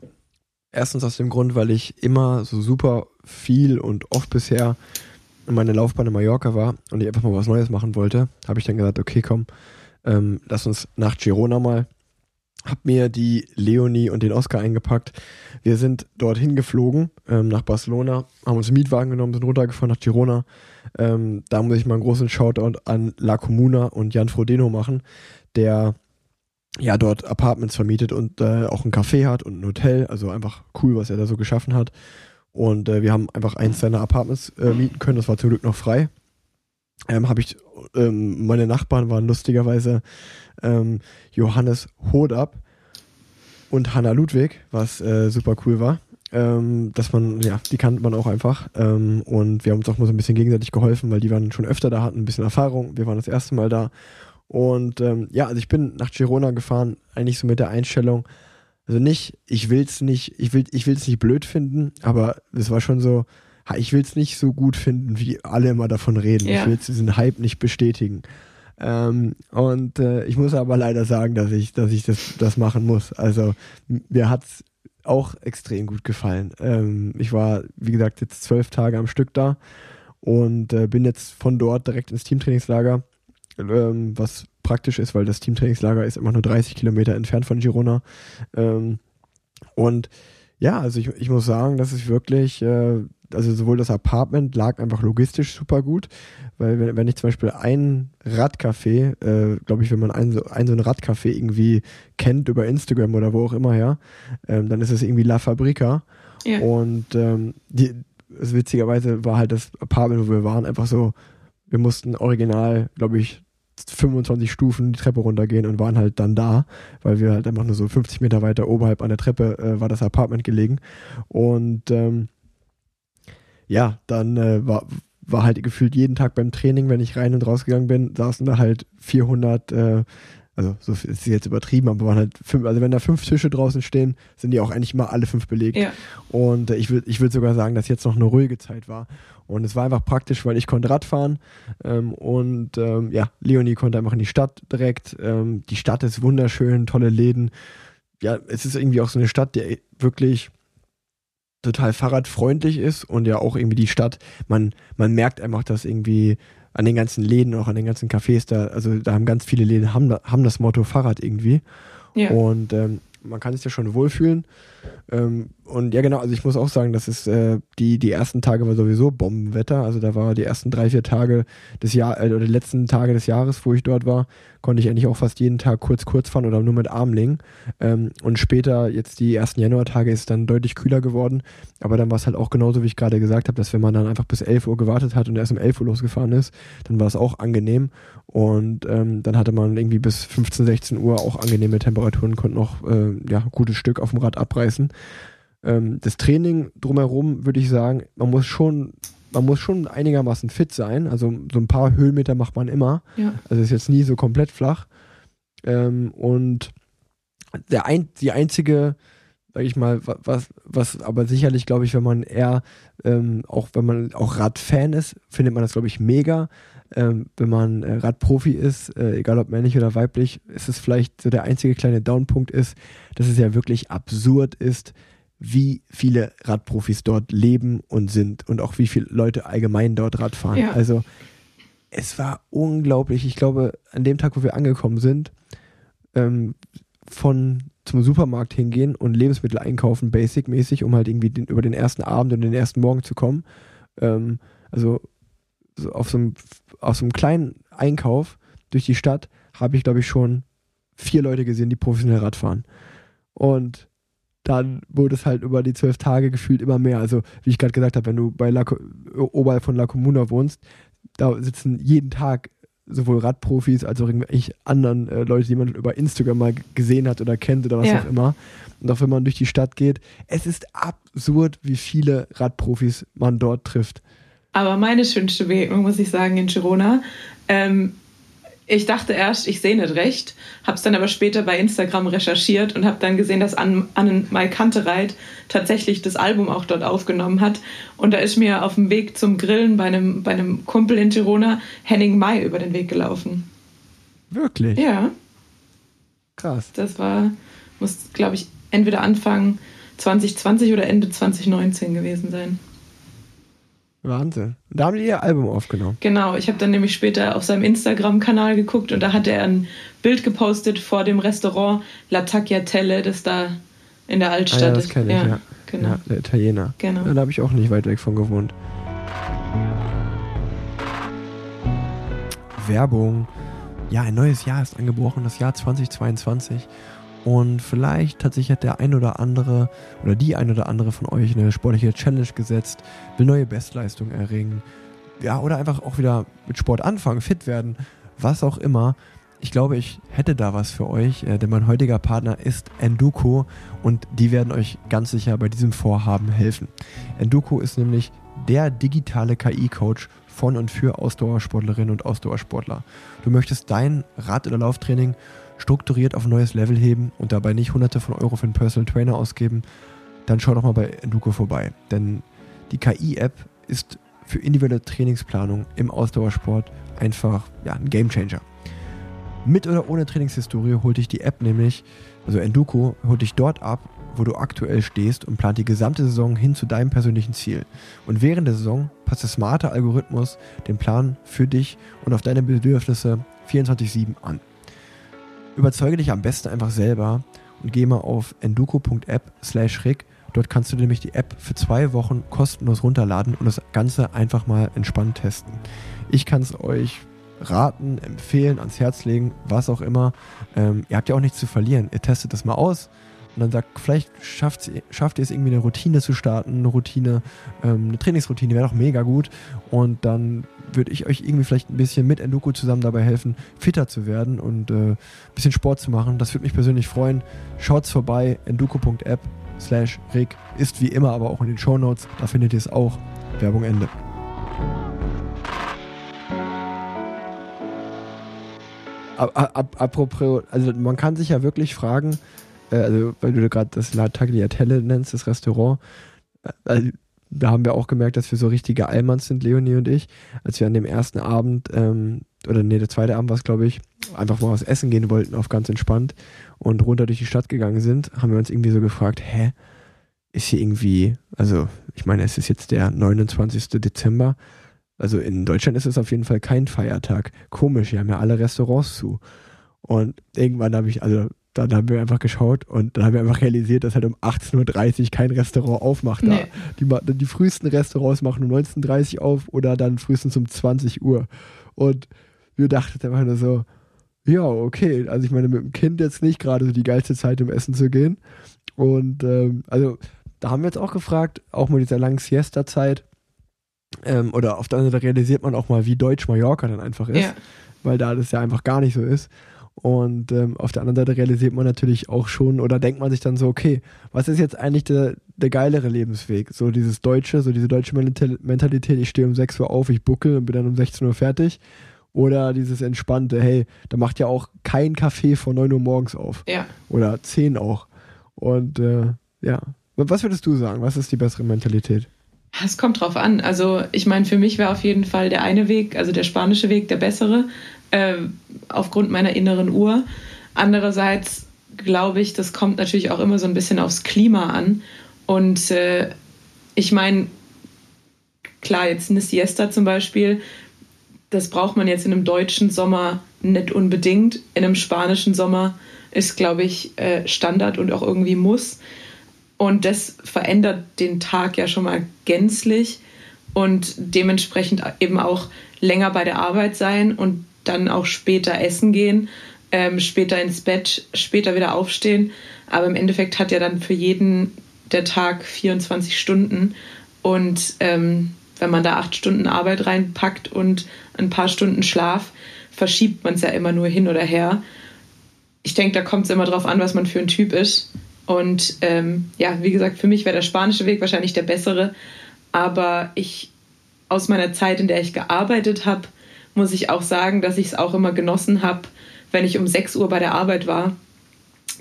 B: Erstens aus dem Grund, weil ich immer so super viel und oft bisher in meiner Laufbahn in Mallorca war und ich einfach mal was Neues machen wollte, habe ich dann gesagt, okay, komm, ähm, lass uns nach Girona mal. Hab mir die Leonie und den Oscar eingepackt. Wir sind dorthin geflogen, ähm, nach Barcelona, haben uns einen Mietwagen genommen, sind runtergefahren nach Girona. Ähm, da muss ich mal einen großen Shoutout an La Comuna und Jan Frodeno machen, der ja dort Apartments vermietet und äh, auch ein Café hat und ein Hotel. Also einfach cool, was er da so geschaffen hat. Und äh, wir haben einfach eins seiner Apartments äh, mieten können. Das war zum Glück noch frei. Ähm, habe ich, ähm, meine Nachbarn waren lustigerweise ähm, Johannes Hodab und Hanna Ludwig, was äh, super cool war. Ähm, dass man, ja, die kannte man auch einfach. Ähm, und wir haben uns auch mal so ein bisschen gegenseitig geholfen, weil die waren schon öfter da, hatten ein bisschen Erfahrung. Wir waren das erste Mal da und ähm, ja, also ich bin nach Girona gefahren, eigentlich so mit der Einstellung, also nicht, ich will's nicht, ich will ich nicht blöd finden, aber es war schon so, ich will's nicht so gut finden, wie alle immer davon reden. Ja. Ich will diesen Hype nicht bestätigen. Ähm, und äh, ich muss aber leider sagen, dass ich, dass ich das, das machen muss. Also mir hat's auch extrem gut gefallen. Ähm, ich war, wie gesagt, jetzt zwölf Tage am Stück da und äh, bin jetzt von dort direkt ins Teamtrainingslager ähm, was praktisch ist, weil das Teamtrainingslager ist immer nur 30 Kilometer entfernt von Girona. Ähm, und ja, also ich, ich muss sagen, das ist wirklich, äh, also sowohl das Apartment lag einfach logistisch super gut, weil wenn, wenn ich zum Beispiel ein Radcafé, äh, glaube ich, wenn man ein so, ein so ein Radcafé irgendwie kennt über Instagram oder wo auch immer her, ähm, dann ist es irgendwie La Fabrica. Ja. Und ähm, die, witzigerweise war halt das Apartment, wo wir waren, einfach so, wir mussten original, glaube ich, 25 Stufen die Treppe runtergehen und waren halt dann da, weil wir halt einfach nur so 50 Meter weiter oberhalb an der Treppe äh, war das Apartment gelegen. Und ähm, ja, dann äh, war, war halt gefühlt jeden Tag beim Training, wenn ich rein und rausgegangen bin, saßen da halt 400 äh, also so ist jetzt übertrieben, aber waren halt fünf, also wenn da fünf Tische draußen stehen, sind die auch eigentlich mal alle fünf belegt. Ja. Und äh, ich würde ich würd sogar sagen, dass jetzt noch eine ruhige Zeit war. Und es war einfach praktisch, weil ich konnte Radfahren ähm, und ähm, ja, Leonie konnte einfach in die Stadt direkt. Ähm, die Stadt ist wunderschön, tolle Läden. Ja, es ist irgendwie auch so eine Stadt, die wirklich total fahrradfreundlich ist und ja auch irgendwie die Stadt, man, man merkt einfach, dass irgendwie an den ganzen Läden, auch an den ganzen Cafés da, also da haben ganz viele Läden, haben, haben das Motto Fahrrad irgendwie. Ja. Und ähm, man kann sich ja schon wohlfühlen. Ähm, und ja, genau, also ich muss auch sagen, das ist äh, die, die ersten Tage war sowieso Bombenwetter. Also da war die ersten drei, vier Tage des Jahr äh, oder die letzten Tage des Jahres, wo ich dort war, konnte ich eigentlich auch fast jeden Tag kurz kurz fahren oder nur mit Armling. Ähm, und später, jetzt die ersten Januartage, ist dann deutlich kühler geworden. Aber dann war es halt auch genauso, wie ich gerade gesagt habe, dass wenn man dann einfach bis 11 Uhr gewartet hat und erst um 11 Uhr losgefahren ist, dann war es auch angenehm. Und ähm, dann hatte man irgendwie bis 15, 16 Uhr auch angenehme Temperaturen, konnte noch äh, ja, gutes Stück auf dem Rad abreißen. Ähm, das Training drumherum würde ich sagen, man muss schon man muss schon einigermaßen fit sein. Also so ein paar Höhenmeter macht man immer. Ja. Also ist jetzt nie so komplett flach. Ähm, und der ein, die einzige, sag ich mal, was, was aber sicherlich, glaube ich, wenn man eher, ähm, auch wenn man auch Radfan ist, findet man das, glaube ich, mega. Ähm, wenn man äh, Radprofi ist, äh, egal ob männlich oder weiblich, ist es vielleicht so der einzige kleine Downpunkt ist, dass es ja wirklich absurd ist, wie viele Radprofis dort leben und sind und auch wie viele Leute allgemein dort Rad fahren. Ja. Also es war unglaublich. Ich glaube, an dem Tag, wo wir angekommen sind, ähm, von zum Supermarkt hingehen und Lebensmittel einkaufen, basic-mäßig, um halt irgendwie den, über den ersten Abend und den ersten Morgen zu kommen. Ähm, also so auf so einem, auf so einem kleinen Einkauf durch die Stadt habe ich, glaube ich, schon vier Leute gesehen, die professionell Rad fahren. Und dann wurde es halt über die zwölf Tage gefühlt immer mehr. Also, wie ich gerade gesagt habe, wenn du bei La, oberhalb von La Comuna wohnst, da sitzen jeden Tag sowohl Radprofis als auch irgendwelche anderen äh, Leute, die man über Instagram mal gesehen hat oder kennt oder was ja. auch immer. Und auch wenn man durch die Stadt geht, es ist absurd, wie viele Radprofis man dort trifft.
C: Aber meine schönste Begegnung, muss ich sagen, in Girona, ähm, ich dachte erst, ich sehe nicht recht, habe es dann aber später bei Instagram recherchiert und habe dann gesehen, dass Anne, Anne Mai Kantereit tatsächlich das Album auch dort aufgenommen hat. Und da ist mir auf dem Weg zum Grillen bei einem, bei einem Kumpel in Girona Henning Mai über den Weg gelaufen.
B: Wirklich?
C: Ja.
B: Krass.
C: Das war, muss, glaube ich, entweder Anfang 2020 oder Ende 2019 gewesen sein.
B: Wahnsinn. Da haben die ihr Album aufgenommen.
C: Genau, ich habe dann nämlich später auf seinem Instagram-Kanal geguckt und da hat er ein Bild gepostet vor dem Restaurant La Tagliatelle, das da in der Altstadt ah, ja,
B: das kenne ich, ja. ja. Genau. Ja, der Italiener.
C: Genau.
B: Da habe ich auch nicht weit weg von gewohnt. Werbung. Ja, ein neues Jahr ist angebrochen, das Jahr 2022. Und vielleicht hat sich der ein oder andere oder die ein oder andere von euch eine sportliche Challenge gesetzt, will neue Bestleistungen erringen. Ja, oder einfach auch wieder mit Sport anfangen, fit werden, was auch immer. Ich glaube, ich hätte da was für euch, äh, denn mein heutiger Partner ist Enduko und die werden euch ganz sicher bei diesem Vorhaben helfen. Enduko ist nämlich der digitale KI-Coach von und für Ausdauersportlerinnen und Ausdauersportler. Du möchtest dein Rad- oder Lauftraining strukturiert auf ein neues Level heben und dabei nicht hunderte von Euro für einen Personal Trainer ausgeben, dann schau doch mal bei Enduko vorbei. Denn die KI-App ist für individuelle Trainingsplanung im Ausdauersport einfach ja, ein Gamechanger. Mit oder ohne Trainingshistorie holt dich die App nämlich, also Enduko, holt dich dort ab, wo du aktuell stehst und plant die gesamte Saison hin zu deinem persönlichen Ziel. Und während der Saison passt der smarte Algorithmus den Plan für dich und auf deine Bedürfnisse 24-7 an. Überzeuge dich am besten einfach selber und geh mal auf enduko.app slash rig. Dort kannst du nämlich die App für zwei Wochen kostenlos runterladen und das Ganze einfach mal entspannt testen. Ich kann es euch raten, empfehlen, ans Herz legen, was auch immer. Ähm, ihr habt ja auch nichts zu verlieren. Ihr testet das mal aus und dann sagt, vielleicht schafft, schafft ihr es irgendwie eine Routine zu starten, eine Routine, ähm, eine Trainingsroutine wäre doch mega gut und dann würde ich euch irgendwie vielleicht ein bisschen mit Enduko zusammen dabei helfen, fitter zu werden und äh, ein bisschen Sport zu machen. Das würde mich persönlich freuen. Schaut's vorbei, enduko.app slash reg ist wie immer aber auch in den Show Notes. Da findet ihr es auch. Werbung Ende. Apropos, also man kann sich ja wirklich fragen, also weil du gerade das La Tagliatelle nennst, das Restaurant, äh, also da haben wir auch gemerkt, dass wir so richtige Allmanns sind, Leonie und ich, als wir an dem ersten Abend, ähm, oder nee, der zweite Abend war es, glaube ich, einfach mal was essen gehen wollten, auf ganz entspannt und runter durch die Stadt gegangen sind, haben wir uns irgendwie so gefragt, hä, ist hier irgendwie, also ich meine, es ist jetzt der 29. Dezember, also in Deutschland ist es auf jeden Fall kein Feiertag. Komisch, hier haben ja alle Restaurants zu. Und irgendwann habe ich, also dann haben wir einfach geschaut und dann haben wir einfach realisiert, dass halt um 18.30 Uhr kein Restaurant aufmacht. Nee. Da. Die, die frühesten Restaurants machen um 19.30 Uhr auf oder dann frühestens um 20 Uhr. Und wir dachten einfach nur so, ja, okay. Also ich meine, mit dem Kind jetzt nicht gerade so die geilste Zeit, um essen zu gehen. Und ähm, also da haben wir jetzt auch gefragt, auch mit dieser langen Siesta-Zeit, ähm, oder auf der anderen Seite realisiert man auch mal, wie deutsch Mallorca dann einfach ist, ja. weil da das ja einfach gar nicht so ist. Und ähm, auf der anderen Seite realisiert man natürlich auch schon oder denkt man sich dann so, okay, was ist jetzt eigentlich der, der geilere Lebensweg? So dieses deutsche, so diese deutsche Mentalität, ich stehe um 6 Uhr auf, ich buckel und bin dann um 16 Uhr fertig. Oder dieses entspannte, hey, da macht ja auch kein Café von 9 Uhr morgens auf.
C: Ja.
B: Oder 10 auch. Und äh, ja. Was würdest du sagen? Was ist die bessere Mentalität?
C: Es kommt drauf an. Also ich meine, für mich wäre auf jeden Fall der eine Weg, also der spanische Weg, der bessere äh, aufgrund meiner inneren Uhr. Andererseits glaube ich, das kommt natürlich auch immer so ein bisschen aufs Klima an. Und äh, ich meine, klar, jetzt eine Siesta zum Beispiel, das braucht man jetzt in einem deutschen Sommer nicht unbedingt. In einem spanischen Sommer ist, glaube ich, äh, Standard und auch irgendwie muss. Und das verändert den Tag ja schon mal gänzlich und dementsprechend eben auch länger bei der Arbeit sein und dann auch später essen gehen, ähm, später ins Bett, später wieder aufstehen. Aber im Endeffekt hat ja dann für jeden der Tag 24 Stunden. Und ähm, wenn man da acht Stunden Arbeit reinpackt und ein paar Stunden Schlaf, verschiebt man es ja immer nur hin oder her. Ich denke, da kommt es immer drauf an, was man für ein Typ ist. Und ähm, ja, wie gesagt, für mich wäre der spanische Weg wahrscheinlich der bessere. Aber ich aus meiner Zeit, in der ich gearbeitet habe, muss ich auch sagen, dass ich es auch immer genossen habe, wenn ich um 6 Uhr bei der Arbeit war,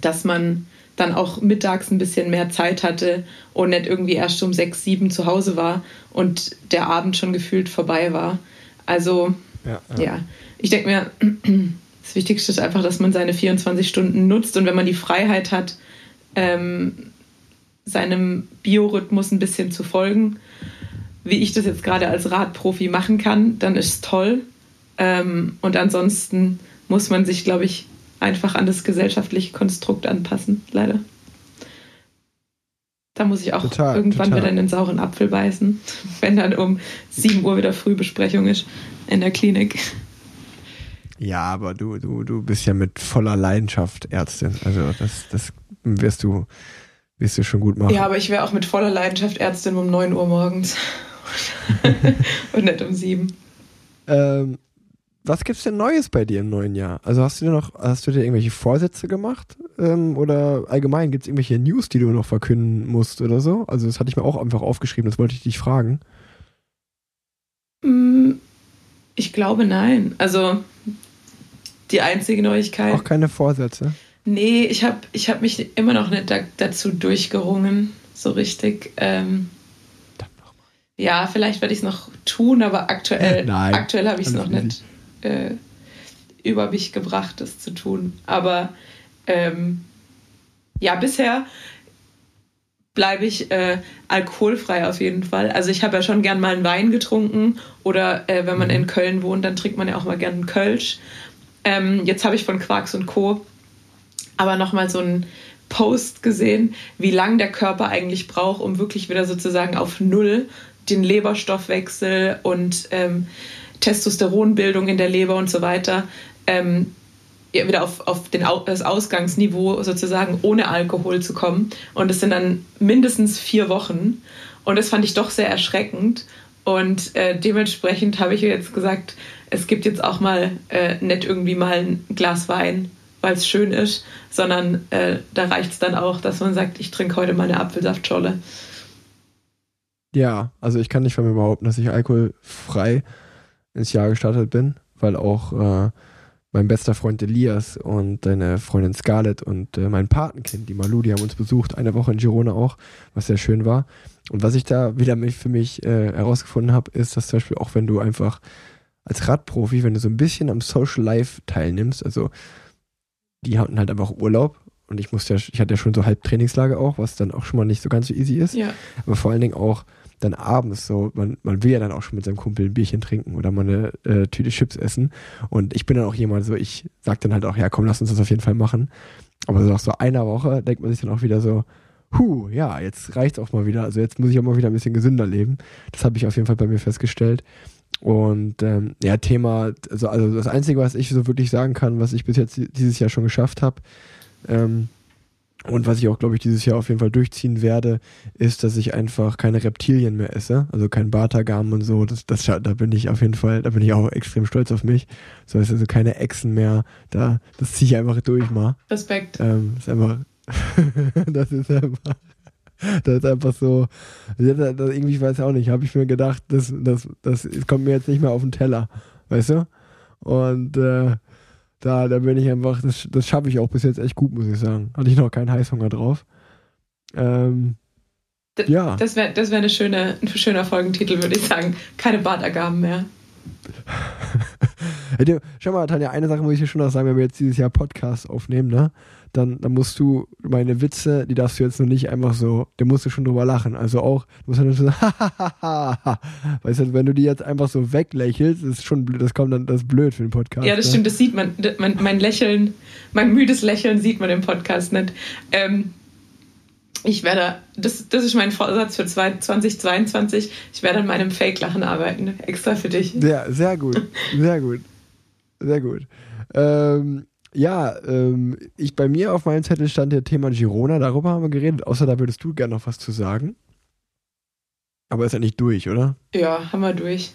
C: dass man dann auch mittags ein bisschen mehr Zeit hatte und nicht irgendwie erst um 6, 7 zu Hause war und der Abend schon gefühlt vorbei war. Also ja, ja. ja. ich denke mir, *clears throat* das Wichtigste ist einfach, dass man seine 24 Stunden nutzt und wenn man die Freiheit hat, ähm, seinem Biorhythmus ein bisschen zu folgen, wie ich das jetzt gerade als Radprofi machen kann, dann ist es toll. Ähm, und ansonsten muss man sich, glaube ich, einfach an das gesellschaftliche Konstrukt anpassen, leider. Da muss ich auch total, irgendwann total. wieder in den sauren Apfel beißen, *laughs* wenn dann um 7 Uhr wieder Frühbesprechung ist in der Klinik.
B: Ja, aber du, du, du bist ja mit voller Leidenschaft Ärztin. Also das, das wirst du, wirst du schon gut machen.
C: Ja, aber ich wäre auch mit voller Leidenschaft Ärztin um 9 Uhr morgens. *laughs* Und nicht um 7.
B: Ähm, was gibt's denn Neues bei dir im neuen Jahr? Also hast du dir noch, hast du dir irgendwelche Vorsätze gemacht? Ähm, oder allgemein gibt es irgendwelche News, die du noch verkünden musst oder so? Also das hatte ich mir auch einfach aufgeschrieben, das wollte ich dich fragen.
C: Mm, ich glaube nein. Also die einzige Neuigkeit.
B: Auch keine Vorsätze?
C: Nee, ich habe ich hab mich immer noch nicht da, dazu durchgerungen, so richtig. Ähm, ja, vielleicht werde ich es noch tun, aber aktuell, *laughs* aktuell habe ich es noch nicht äh, über mich gebracht, das zu tun. Aber ähm, ja, bisher bleibe ich äh, alkoholfrei auf jeden Fall. Also ich habe ja schon gern mal einen Wein getrunken oder äh, wenn man in Köln wohnt, dann trinkt man ja auch mal gern einen Kölsch. Ähm, jetzt habe ich von Quarks und Co. aber nochmal so einen Post gesehen, wie lang der Körper eigentlich braucht, um wirklich wieder sozusagen auf Null den Leberstoffwechsel und ähm, Testosteronbildung in der Leber und so weiter ähm, wieder auf, auf den, das Ausgangsniveau sozusagen ohne Alkohol zu kommen. Und es sind dann mindestens vier Wochen. Und das fand ich doch sehr erschreckend. Und äh, dementsprechend habe ich jetzt gesagt, es gibt jetzt auch mal äh, nicht irgendwie mal ein Glas Wein, weil es schön ist, sondern äh, da reicht es dann auch, dass man sagt, ich trinke heute mal eine Apfelsaftscholle.
B: Ja, also ich kann nicht von mir behaupten, dass ich alkoholfrei ins Jahr gestartet bin, weil auch äh, mein bester Freund Elias und deine Freundin Scarlett und äh, mein Patenkind, die Malu, die haben uns besucht, eine Woche in Girona auch, was sehr schön war. Und was ich da wieder für mich äh, herausgefunden habe, ist, dass zum Beispiel auch wenn du einfach als Radprofi, wenn du so ein bisschen am Social Life teilnimmst, also die hatten halt einfach Urlaub und ich musste ja, ich hatte ja schon so halb Trainingslager auch, was dann auch schon mal nicht so ganz so easy ist.
C: Ja.
B: Aber vor allen Dingen auch dann abends so, man, man will ja dann auch schon mit seinem Kumpel ein Bierchen trinken oder mal eine äh, Tüte Chips essen. Und ich bin dann auch jemand so, ich sag dann halt auch, ja komm, lass uns das auf jeden Fall machen. Aber so nach so einer Woche denkt man sich dann auch wieder so, huh, ja, jetzt reicht's auch mal wieder. Also jetzt muss ich auch mal wieder ein bisschen gesünder leben. Das habe ich auf jeden Fall bei mir festgestellt. Und ähm, ja, Thema, also, also das Einzige, was ich so wirklich sagen kann, was ich bis jetzt dieses Jahr schon geschafft habe, ähm, und was ich auch, glaube ich, dieses Jahr auf jeden Fall durchziehen werde, ist, dass ich einfach keine Reptilien mehr esse, also kein Bartagam und so. Das, das, da bin ich auf jeden Fall, da bin ich auch extrem stolz auf mich. So ist also keine Echsen mehr. Da, das ziehe ich einfach durch mal.
C: Respekt.
B: Ähm, ist einfach, *laughs* das ist einfach, das ist einfach so, das, das, irgendwie, ich weiß auch nicht, habe ich mir gedacht, das, das, das kommt mir jetzt nicht mehr auf den Teller, weißt du? Und äh, da, da bin ich einfach, das, das schaffe ich auch bis jetzt echt gut, muss ich sagen. Hatte ich noch keinen Heißhunger drauf. Ähm,
C: D ja. Das wäre das wär eine schöne, ein schöner Folgentitel, würde ich sagen. Keine Bartergaben mehr. *laughs*
B: Schau mal, Tanja, eine Sache muss ich dir schon noch sagen, wenn wir jetzt dieses Jahr Podcast aufnehmen, ne? dann, dann musst du meine Witze, die darfst du jetzt noch nicht einfach so, da musst du schon drüber lachen. Also auch, du musst dann so, *laughs* weißt du, wenn du die jetzt einfach so weglächelst, ist schon blöd, das kommt dann, das ist blöd für den Podcast.
C: Ja, das
B: ne?
C: stimmt, das sieht man, mein, mein Lächeln, mein müdes Lächeln sieht man im Podcast nicht. Ähm, ich werde, das, das ist mein Vorsatz für 2022, ich werde an meinem Fake-Lachen arbeiten, extra für dich.
B: Ja, sehr gut, sehr gut, sehr gut. Ähm, ja, ähm, ich bei mir auf meinem Zettel stand der Thema Girona, darüber haben wir geredet, außer da würdest du gerne noch was zu sagen. Aber ist ja nicht durch, oder?
C: Ja, haben wir durch.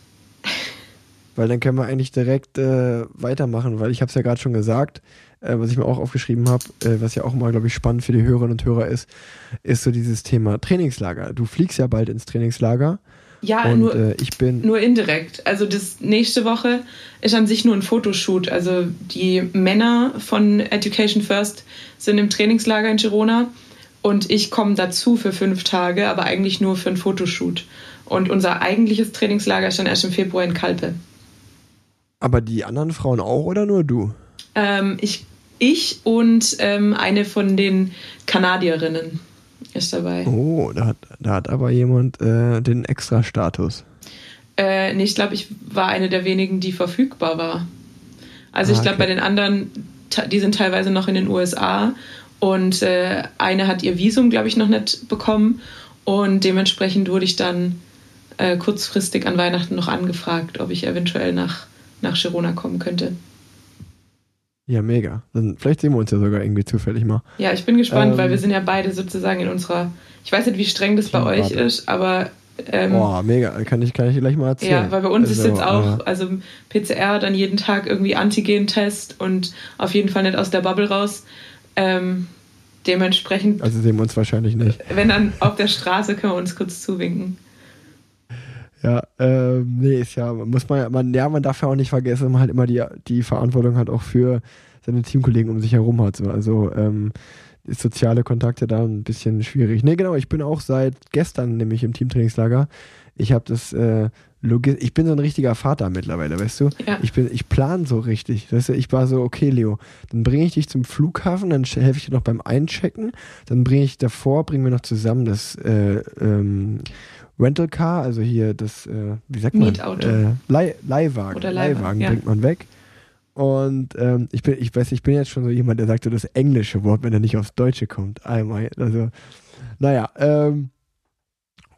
B: Weil dann können wir eigentlich direkt äh, weitermachen, weil ich habe es ja gerade schon gesagt, äh, was ich mir auch aufgeschrieben habe, äh, was ja auch mal, glaube ich, spannend für die Hörerinnen und Hörer ist, ist so dieses Thema Trainingslager. Du fliegst ja bald ins Trainingslager
C: ja, und, nur, äh, ich bin nur indirekt. Also das nächste Woche ist an sich nur ein Fotoshoot. Also die Männer von Education First sind im Trainingslager in Girona und ich komme dazu für fünf Tage, aber eigentlich nur für ein Fotoshoot. Und unser eigentliches Trainingslager ist dann erst im Februar in Kalpe.
B: Aber die anderen Frauen auch oder nur du?
C: Ähm, ich, ich und ähm, eine von den Kanadierinnen ist dabei.
B: Oh, da hat, da hat aber jemand äh, den Extra-Status.
C: Äh, nee, ich glaube, ich war eine der wenigen, die verfügbar war. Also ah, ich glaube, okay. bei den anderen, die sind teilweise noch in den USA und äh, eine hat ihr Visum, glaube ich, noch nicht bekommen und dementsprechend wurde ich dann äh, kurzfristig an Weihnachten noch angefragt, ob ich eventuell nach, nach Girona kommen könnte.
B: Ja, mega. Dann vielleicht sehen wir uns ja sogar irgendwie zufällig mal.
C: Ja, ich bin gespannt, ähm, weil wir sind ja beide sozusagen in unserer. Ich weiß nicht, wie streng das bei euch ist, aber.
B: Ähm, Boah, mega. Kann ich, kann ich gleich mal erzählen.
C: Ja, weil bei uns also, ist jetzt auch, also PCR, dann jeden Tag irgendwie Antigen-Test und auf jeden Fall nicht aus der Bubble raus. Ähm, dementsprechend.
B: Also sehen wir uns wahrscheinlich nicht.
C: Wenn dann auf der Straße können wir uns kurz zuwinken.
B: Ja, ähm, nee, ist ja, muss man, man, ja, man darf ja auch nicht vergessen, dass man halt immer die, die Verantwortung hat auch für seine Teamkollegen um sich herum hat. So. Also, ähm, ist soziale Kontakte da ein bisschen schwierig. Nee, genau, ich bin auch seit gestern nämlich im Teamtrainingslager. Ich habe das, äh, ich bin so ein richtiger Vater mittlerweile, weißt du? Ja. Ich bin, ich plan so richtig. Weißt du? Ich war so, okay, Leo, dann bringe ich dich zum Flughafen, dann helfe ich dir noch beim Einchecken, dann bringe ich davor, bringen wir noch zusammen das äh, ähm, Rental Car, also hier das, äh, wie sagt man?
C: Mietauto.
B: Äh, Leih, Leihwagen.
C: Oder Leihwagen, Leihwagen
B: ja. bringt man weg. Und ähm, ich bin, ich weiß, ich bin jetzt schon so jemand, der sagt so das englische Wort, wenn er nicht aufs Deutsche kommt. Einmal. Also, naja, ähm,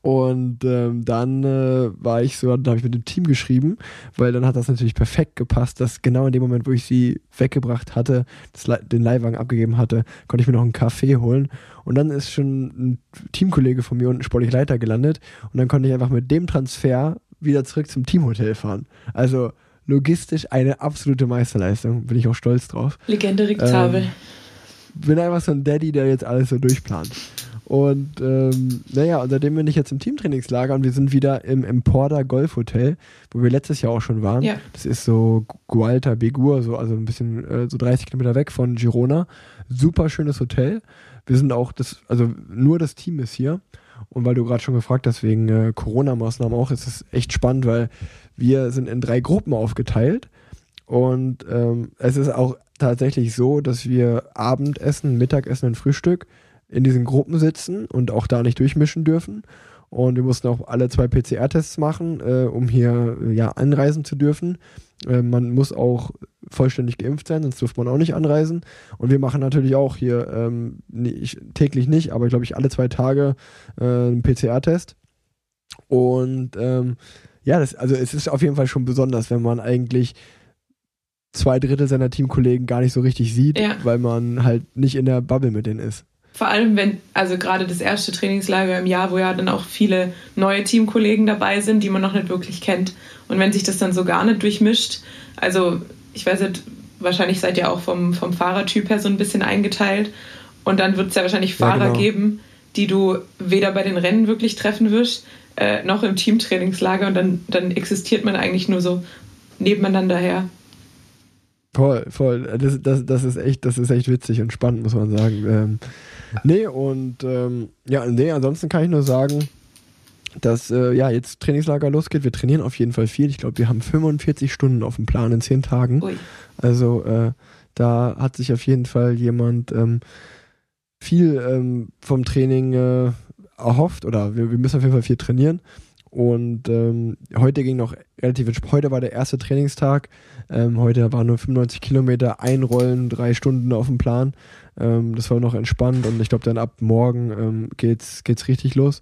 B: und ähm, dann äh, war ich so, da habe ich mit dem Team geschrieben, weil dann hat das natürlich perfekt gepasst, dass genau in dem Moment, wo ich sie weggebracht hatte, das, den Leihwagen abgegeben hatte, konnte ich mir noch einen Kaffee holen. Und dann ist schon ein Teamkollege von mir unten sportlich Leiter gelandet. Und dann konnte ich einfach mit dem Transfer wieder zurück zum Teamhotel fahren. Also logistisch eine absolute Meisterleistung. Bin ich auch stolz drauf.
C: Legende Rick Zabel. Ähm,
B: bin einfach so ein Daddy, der jetzt alles so durchplant. Und ähm, naja, und seitdem bin ich jetzt im Teamtrainingslager und wir sind wieder im Emporda Golf Hotel, wo wir letztes Jahr auch schon waren. Ja. Das ist so Gualta Begur, so, also ein bisschen äh, so 30 Kilometer weg von Girona. Super schönes Hotel. Wir sind auch das, also nur das Team ist hier. Und weil du gerade schon gefragt hast, wegen äh, Corona-Maßnahmen auch, ist es echt spannend, weil wir sind in drei Gruppen aufgeteilt. Und ähm, es ist auch tatsächlich so, dass wir Abendessen, Mittagessen und Frühstück in diesen Gruppen sitzen und auch da nicht durchmischen dürfen. Und wir mussten auch alle zwei PCR-Tests machen, äh, um hier ja, anreisen zu dürfen. Äh, man muss auch vollständig geimpft sein, sonst dürfte man auch nicht anreisen. Und wir machen natürlich auch hier ähm, nicht, täglich nicht, aber glaube ich alle zwei Tage äh, einen PCR-Test. Und ähm, ja, das, also es ist auf jeden Fall schon besonders, wenn man eigentlich zwei Drittel seiner Teamkollegen gar nicht so richtig sieht, ja. weil man halt nicht in der Bubble mit denen ist.
C: Vor allem, wenn, also gerade das erste Trainingslager im Jahr, wo ja dann auch viele neue Teamkollegen dabei sind, die man noch nicht wirklich kennt. Und wenn sich das dann so gar nicht durchmischt, also ich weiß nicht, wahrscheinlich seid ihr auch vom, vom Fahrertyp her so ein bisschen eingeteilt. Und dann wird es ja wahrscheinlich Fahrer ja, genau. geben, die du weder bei den Rennen wirklich treffen wirst, äh, noch im Teamtrainingslager. Und dann, dann existiert man eigentlich nur so nebeneinander her.
B: Voll, voll. Das, das, das, ist echt, das ist echt witzig und spannend, muss man sagen. Ähm, *laughs* nee, und ähm, ja, nee, ansonsten kann ich nur sagen, dass äh, ja jetzt Trainingslager losgeht. Wir trainieren auf jeden Fall viel. Ich glaube, wir haben 45 Stunden auf dem Plan in 10 Tagen. Ui. Also äh, da hat sich auf jeden Fall jemand ähm, viel ähm, vom Training äh, erhofft oder wir, wir müssen auf jeden Fall viel trainieren. Und ähm, heute ging noch relativ. Heute war der erste Trainingstag. Ähm, heute waren nur 95 Kilometer, einrollen, drei Stunden auf dem Plan. Ähm, das war noch entspannt und ich glaube, dann ab morgen ähm, geht's, geht's richtig los.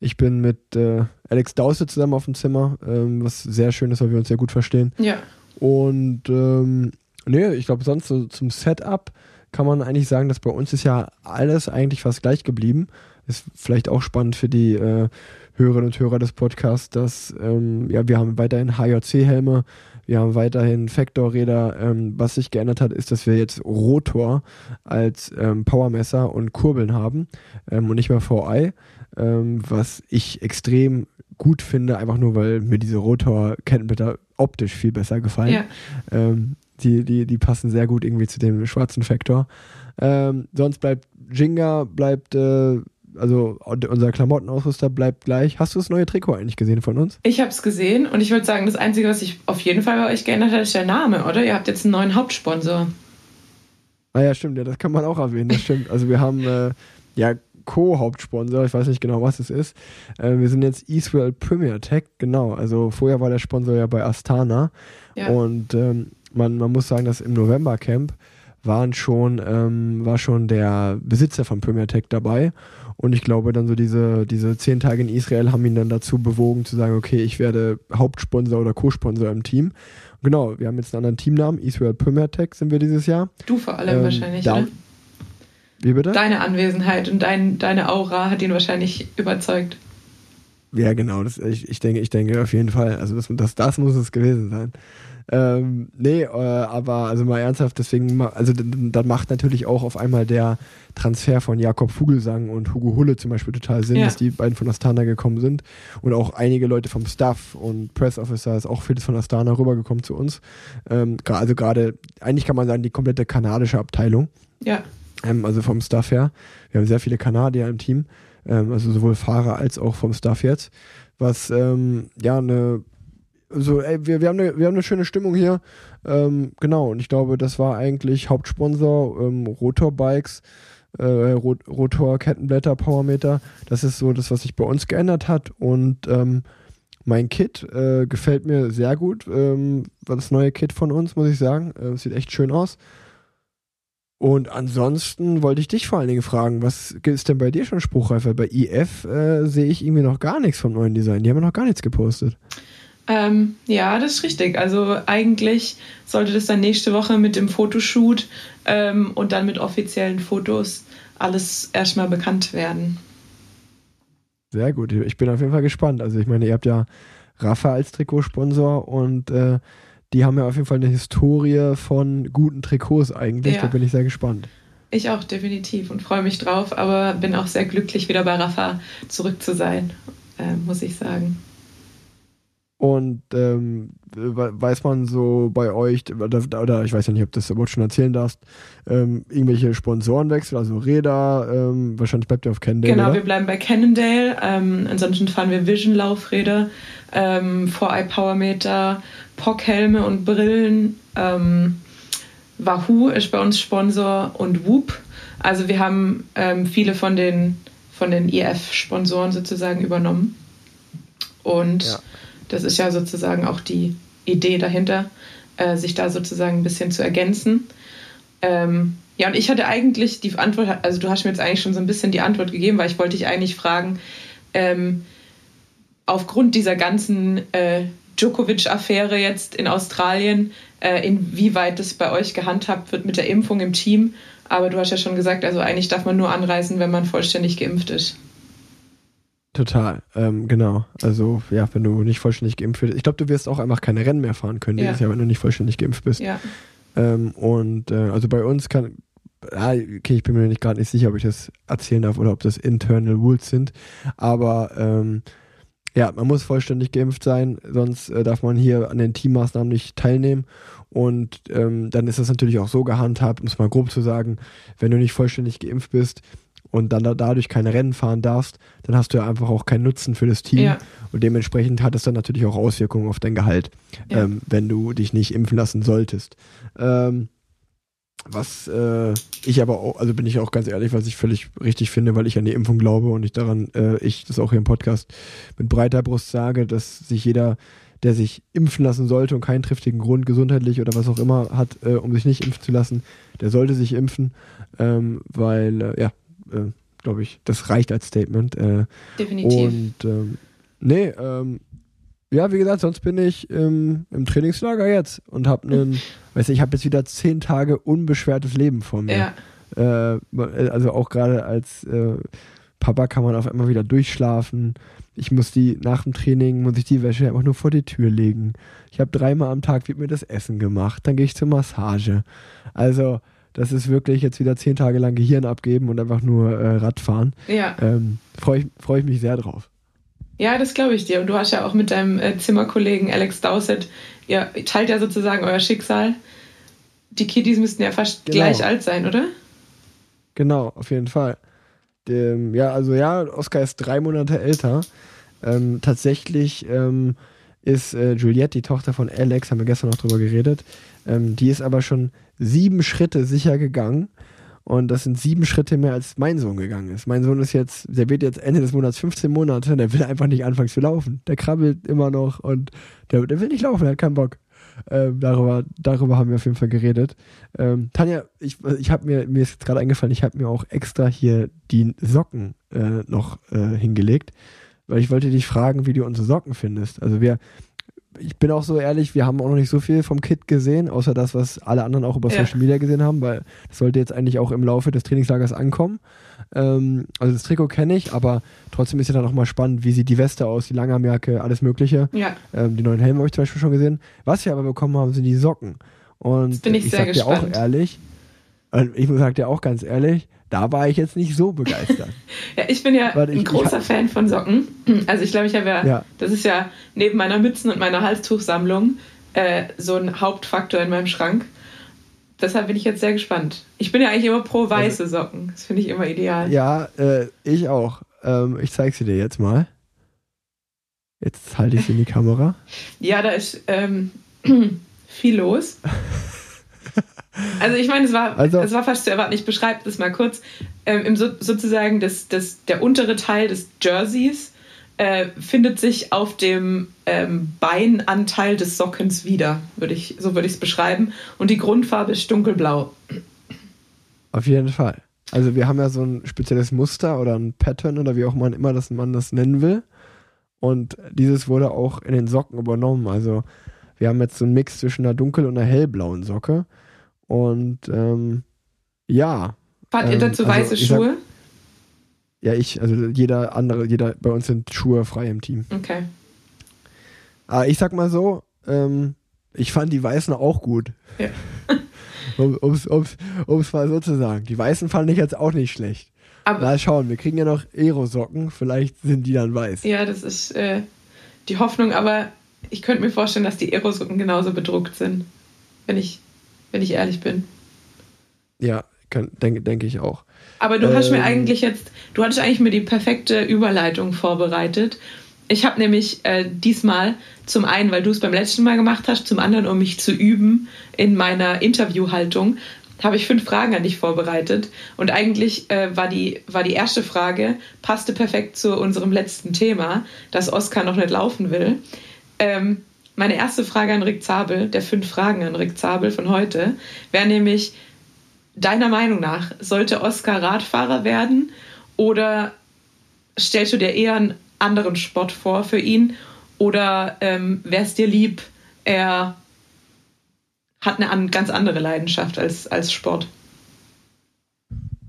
B: Ich bin mit äh, Alex Dause zusammen auf dem Zimmer, ähm, was sehr schön ist, weil wir uns sehr gut verstehen.
C: Ja.
B: Und ähm, nee, ich glaube, sonst so zum Setup kann man eigentlich sagen, dass bei uns ist ja alles eigentlich fast gleich geblieben. Ist vielleicht auch spannend für die äh, Hörerinnen und Hörer des Podcasts, dass ähm, ja, wir haben weiterhin HJC-Helme, wir haben weiterhin Factor-Räder. Ähm, was sich geändert hat, ist, dass wir jetzt Rotor als ähm, Powermesser und Kurbeln haben ähm, und nicht mehr VI, ähm, was ich extrem gut finde, einfach nur, weil mir diese Rotor-Kettenblätter optisch viel besser gefallen. Ja. Ähm, die, die, die passen sehr gut irgendwie zu dem schwarzen Factor. Ähm, sonst bleibt Jinga, bleibt äh, also unser Klamottenausrüster bleibt gleich. Hast du das neue Trikot eigentlich gesehen von uns?
C: Ich habe es gesehen und ich würde sagen, das Einzige, was sich auf jeden Fall bei euch geändert hat, ist der Name, oder? Ihr habt jetzt einen neuen Hauptsponsor.
B: Ah ja, stimmt, ja, das kann man auch erwähnen, das stimmt. Also wir haben äh, ja Co-Hauptsponsor, ich weiß nicht genau, was es ist. Äh, wir sind jetzt Eastwell Premier Tech, genau. Also vorher war der Sponsor ja bei Astana. Ja. Und ähm, man, man muss sagen, dass im November Camp waren schon, ähm, war schon der Besitzer von Premier Tech dabei und ich glaube, dann so diese, diese zehn Tage in Israel haben ihn dann dazu bewogen zu sagen, okay, ich werde Hauptsponsor oder Co-Sponsor im Team. Genau, wir haben jetzt einen anderen Teamnamen, Israel Premier Tech sind wir dieses Jahr.
C: Du vor allem ähm, wahrscheinlich, da, oder?
B: Wie bitte?
C: Deine Anwesenheit und dein, deine Aura hat ihn wahrscheinlich überzeugt.
B: Ja, genau, das, ich, ich, denke, ich denke auf jeden Fall. Also das, das, das muss es gewesen sein. Ähm, nee, äh, aber also mal ernsthaft, deswegen, also dann macht natürlich auch auf einmal der Transfer von Jakob Vogelsang und Hugo Hulle zum Beispiel total Sinn, ja. dass die beiden von Astana gekommen sind und auch einige Leute vom Staff und Press Officer ist auch vieles von Astana rübergekommen zu uns. Ähm, also gerade, eigentlich kann man sagen, die komplette kanadische Abteilung.
C: Ja.
B: Ähm, also vom Staff her. Wir haben sehr viele Kanadier im Team, ähm, also sowohl Fahrer als auch vom Staff jetzt was ähm, ja eine also, ey, wir, wir, haben eine, wir haben eine schöne Stimmung hier. Ähm, genau, und ich glaube, das war eigentlich Hauptsponsor ähm, Rotor Bikes, äh, Rotor Kettenblätter, Powermeter. Das ist so das, was sich bei uns geändert hat. Und ähm, mein Kit äh, gefällt mir sehr gut. Ähm, das neue Kit von uns, muss ich sagen. Äh, sieht echt schön aus. Und ansonsten wollte ich dich vor allen Dingen fragen, was ist denn bei dir schon spruchreif? Bei IF äh, sehe ich irgendwie noch gar nichts vom neuen Design. Die haben noch gar nichts gepostet.
C: Ähm, ja, das ist richtig. Also eigentlich sollte das dann nächste Woche mit dem Fotoshoot ähm, und dann mit offiziellen Fotos alles erstmal bekannt werden.
B: Sehr gut. Ich bin auf jeden Fall gespannt. Also ich meine, ihr habt ja Rafa als Trikotsponsor und äh, die haben ja auf jeden Fall eine Historie von guten Trikots eigentlich. Ja. Da bin ich sehr gespannt.
C: Ich auch definitiv und freue mich drauf, aber bin auch sehr glücklich, wieder bei Rafa zurück zu sein, äh, muss ich sagen.
B: Und ähm, weiß man so bei euch, oder, oder, ich weiß ja nicht, ob du das überhaupt schon erzählen darfst, ähm, irgendwelche Sponsorenwechsel, also Räder, ähm, wahrscheinlich bleibt ihr auf Cannondale.
C: Genau, oder? wir bleiben bei Cannondale. Ähm, ansonsten fahren wir Vision-Laufräder, ähm, 4i Powermeter, POC-Helme und Brillen. Ähm, Wahoo ist bei uns Sponsor und Whoop. Also wir haben ähm, viele von den von den IF-Sponsoren sozusagen übernommen. Und ja. das ist ja sozusagen auch die Idee dahinter, äh, sich da sozusagen ein bisschen zu ergänzen. Ähm, ja, und ich hatte eigentlich die Antwort, also du hast mir jetzt eigentlich schon so ein bisschen die Antwort gegeben, weil ich wollte dich eigentlich fragen, ähm, aufgrund dieser ganzen äh, Djokovic-Affäre jetzt in Australien, äh, inwieweit das bei euch gehandhabt wird mit der Impfung im Team. Aber du hast ja schon gesagt, also eigentlich darf man nur anreisen, wenn man vollständig geimpft ist.
B: Total, ähm, genau. Also ja, wenn du nicht vollständig geimpft bist. Ich glaube, du wirst auch einfach keine Rennen mehr fahren können dieses ja. Jahr, wenn du nicht vollständig geimpft bist. Ja. Ähm, und äh, also bei uns kann, ah, okay, ich bin mir nicht gerade nicht sicher, ob ich das erzählen darf oder ob das Internal Rules sind. Aber ähm, ja, man muss vollständig geimpft sein, sonst äh, darf man hier an den Teammaßnahmen nicht teilnehmen. Und ähm, dann ist das natürlich auch so gehandhabt, um es mal grob zu sagen, wenn du nicht vollständig geimpft bist und dann da, dadurch keine Rennen fahren darfst, dann hast du ja einfach auch keinen Nutzen für das Team. Ja. Und dementsprechend hat es dann natürlich auch Auswirkungen auf dein Gehalt, ja. ähm, wenn du dich nicht impfen lassen solltest. Ähm, was äh, ich aber auch, also bin ich auch ganz ehrlich, was ich völlig richtig finde, weil ich an die Impfung glaube und ich daran, äh, ich das auch hier im Podcast mit breiter Brust sage, dass sich jeder, der sich impfen lassen sollte und keinen triftigen Grund gesundheitlich oder was auch immer hat, äh, um sich nicht impfen zu lassen, der sollte sich impfen, ähm, weil, äh, ja, äh, glaube ich, das reicht als Statement. Äh,
C: Definitiv.
B: Und ähm, nee, ähm, ja, wie gesagt, sonst bin ich im, im Trainingslager jetzt und habe einen, *laughs* weiß ich, ich habe jetzt wieder zehn Tage unbeschwertes Leben vor mir. Ja. Äh, also auch gerade als äh, Papa kann man auf einmal wieder durchschlafen. Ich muss die nach dem Training muss ich die Wäsche einfach nur vor die Tür legen. Ich habe dreimal am Tag wird mir das Essen gemacht. Dann gehe ich zur Massage. Also das ist wirklich jetzt wieder zehn Tage lang Gehirn abgeben und einfach nur äh, Radfahren.
C: Ja.
B: Ähm, Freue ich, freu ich mich sehr drauf.
C: Ja, das glaube ich dir. Und du hast ja auch mit deinem äh, Zimmerkollegen Alex Dowsett, ihr teilt ja sozusagen euer Schicksal. Die Kiddies müssten ja fast genau. gleich alt sein, oder?
B: Genau, auf jeden Fall. Dem, ja, also ja, Oscar ist drei Monate älter. Ähm, tatsächlich ähm, ist äh, Juliette, die Tochter von Alex, haben wir gestern noch drüber geredet, ähm, die ist aber schon sieben Schritte sicher gegangen und das sind sieben Schritte mehr, als mein Sohn gegangen ist. Mein Sohn ist jetzt, der wird jetzt Ende des Monats 15 Monate, der will einfach nicht anfangen zu laufen. Der krabbelt immer noch und der, der will nicht laufen, der hat keinen Bock. Ähm, darüber, darüber haben wir auf jeden Fall geredet. Ähm, Tanja, ich, ich habe mir, mir ist jetzt gerade eingefallen, ich habe mir auch extra hier die Socken äh, noch äh, hingelegt, weil ich wollte dich fragen, wie du unsere Socken findest. Also wir, ich bin auch so ehrlich, wir haben auch noch nicht so viel vom Kit gesehen, außer das, was alle anderen auch über ja. Social Media gesehen haben, weil das sollte jetzt eigentlich auch im Laufe des Trainingslagers ankommen. Ähm, also das Trikot kenne ich, aber trotzdem ist ja dann auch mal spannend, wie sieht die Weste aus, die Langarmjacke, alles Mögliche.
C: Ja.
B: Ähm, die neuen Helme habe ich zum Beispiel schon gesehen. Was wir aber bekommen haben, sind die Socken. Und das
C: bin ich,
B: ich
C: sehr sag
B: gespannt. dir auch ehrlich, ich sag dir auch ganz ehrlich, da war ich jetzt nicht so begeistert. *laughs*
C: ja, ich bin ja ich, ein großer ich, Fan von Socken. Also ich glaube, ich habe ja, ja, das ist ja neben meiner Mützen und meiner Halstuchsammlung äh, so ein Hauptfaktor in meinem Schrank. Deshalb bin ich jetzt sehr gespannt. Ich bin ja eigentlich immer pro weiße also, Socken. Das finde ich immer ideal.
B: Ja, äh, ich auch. Ähm, ich zeige sie dir jetzt mal. Jetzt halte ich sie in die Kamera. *laughs*
C: ja, da ist ähm, *clears throat* viel los. *laughs* Also ich meine, es war, also, es war fast zu erwarten. Ich beschreibe das mal kurz. Ähm, im so, sozusagen das, das, der untere Teil des Jerseys äh, findet sich auf dem ähm, Beinanteil des Sockens wieder, würde ich, so würde ich es beschreiben. Und die Grundfarbe ist dunkelblau.
B: Auf jeden Fall. Also wir haben ja so ein spezielles Muster oder ein Pattern oder wie auch man immer das, man das nennen will. Und dieses wurde auch in den Socken übernommen. Also wir haben jetzt so einen Mix zwischen einer dunkel- und einer hellblauen Socke. Und ähm, ja.
C: Fahrt ihr dazu ähm, also weiße Schuhe? Sag,
B: ja, ich, also jeder andere, jeder, bei uns sind Schuhe frei im Team.
C: Okay.
B: Aber ich sag mal so, ähm, ich fand die Weißen auch gut.
C: Ja. *laughs*
B: um es mal so zu sagen. Die Weißen fand ich jetzt auch nicht schlecht. Aber mal schauen, wir kriegen ja noch Aero-Socken, vielleicht sind die dann weiß.
C: Ja, das ist äh, die Hoffnung, aber ich könnte mir vorstellen, dass die Aero-Socken genauso bedruckt sind. Wenn ich wenn ich ehrlich bin.
B: Ja, denke denk ich auch.
C: Aber du ähm, hast mir ähm, eigentlich jetzt, du hattest eigentlich mir die perfekte Überleitung vorbereitet. Ich habe nämlich äh, diesmal zum einen, weil du es beim letzten Mal gemacht hast, zum anderen, um mich zu üben in meiner Interviewhaltung, habe ich fünf Fragen an dich vorbereitet. Und eigentlich äh, war, die, war die erste Frage, passte perfekt zu unserem letzten Thema, dass Oskar noch nicht laufen will. Ähm, meine erste Frage an Rick Zabel, der fünf Fragen an Rick Zabel von heute, wäre nämlich, deiner Meinung nach, sollte Oskar Radfahrer werden oder stellst du dir eher einen anderen Sport vor für ihn oder ähm, wäre es dir lieb, er hat eine ganz andere Leidenschaft als, als Sport?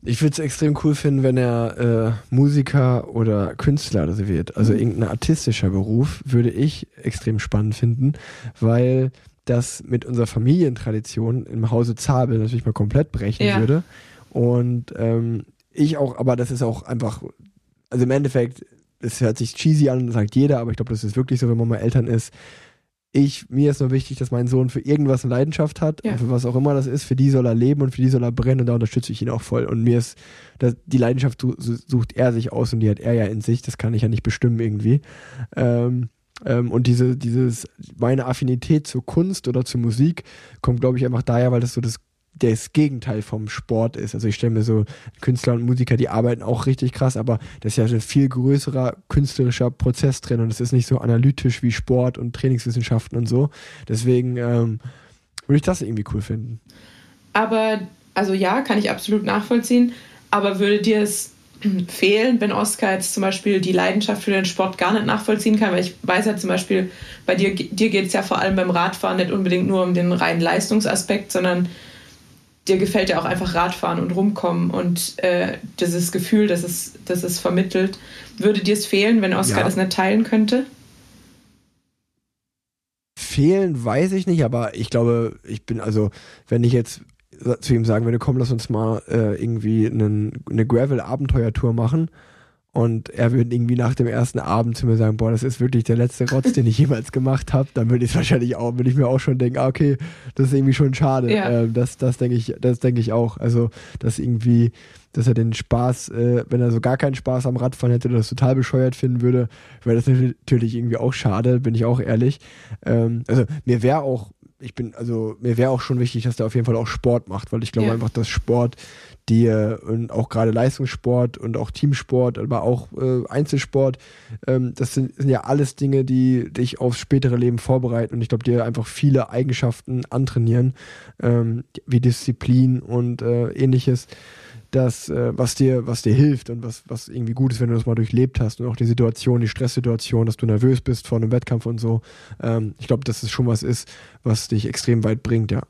B: Ich würde es extrem cool finden, wenn er äh, Musiker oder Künstler oder so wird. Also mhm. irgendein artistischer Beruf würde ich extrem spannend finden, weil das mit unserer Familientradition im Hause Zabel natürlich mal komplett brechen ja. würde. Und ähm, ich auch, aber das ist auch einfach, also im Endeffekt, es hört sich cheesy an, sagt jeder, aber ich glaube, das ist wirklich so, wenn man mal Eltern ist. Ich, mir ist nur wichtig, dass mein Sohn für irgendwas eine Leidenschaft hat ja. und für was auch immer das ist, für die soll er leben und für die soll er brennen und da unterstütze ich ihn auch voll. Und mir ist, das, die Leidenschaft sucht er sich aus und die hat er ja in sich, das kann ich ja nicht bestimmen irgendwie. Ähm, ähm, und diese, dieses, meine Affinität zur Kunst oder zur Musik kommt, glaube ich, einfach daher, weil das so das, das Gegenteil vom Sport ist. Also ich stelle mir so Künstler und Musiker, die arbeiten auch richtig krass, aber das ist ja ein viel größerer künstlerischer Prozess drin und es ist nicht so analytisch wie Sport und Trainingswissenschaften und so. Deswegen ähm, würde ich das irgendwie cool finden.
C: Aber, also ja, kann ich absolut nachvollziehen, aber würde dir es *clears throat* fehlen, wenn Oskar jetzt zum Beispiel die Leidenschaft für den Sport gar nicht nachvollziehen kann, weil ich weiß ja zum Beispiel, bei dir, dir geht es ja vor allem beim Radfahren nicht unbedingt nur um den reinen Leistungsaspekt, sondern dir gefällt ja auch einfach Radfahren und rumkommen und äh, dieses Gefühl, das es, das es vermittelt. Würde dir es fehlen, wenn Oskar ja. das nicht teilen könnte?
B: Fehlen weiß ich nicht, aber ich glaube, ich bin also, wenn ich jetzt zu ihm sagen würde, komm, lass uns mal äh, irgendwie einen, eine Gravel-Abenteuertour machen. Und er würde irgendwie nach dem ersten Abend zu mir sagen, boah, das ist wirklich der letzte Rotz, den ich jemals gemacht habe. Dann würde ich wahrscheinlich auch, würde ich mir auch schon denken, ah, okay, das ist irgendwie schon schade. Ja. Ähm, das, das denke ich, das denke ich auch. Also, dass irgendwie, dass er den Spaß, äh, wenn er so gar keinen Spaß am Radfahren hätte oder das total bescheuert finden würde, wäre das natürlich irgendwie auch schade, bin ich auch ehrlich. Ähm, also, mir wäre auch ich bin, also mir wäre auch schon wichtig, dass der auf jeden Fall auch Sport macht, weil ich glaube ja. einfach, dass Sport dir und auch gerade Leistungssport und auch Teamsport, aber auch äh, Einzelsport, ähm, das sind, sind, ja alles Dinge, die dich aufs spätere Leben vorbereiten und ich glaube, dir einfach viele Eigenschaften antrainieren, ähm, wie Disziplin und äh, ähnliches das, äh, was dir, was dir hilft und was, was irgendwie gut ist, wenn du das mal durchlebt hast und auch die Situation, die Stresssituation, dass du nervös bist vor einem Wettkampf und so. Ähm, ich glaube, dass es schon was ist, was dich extrem weit bringt, ja.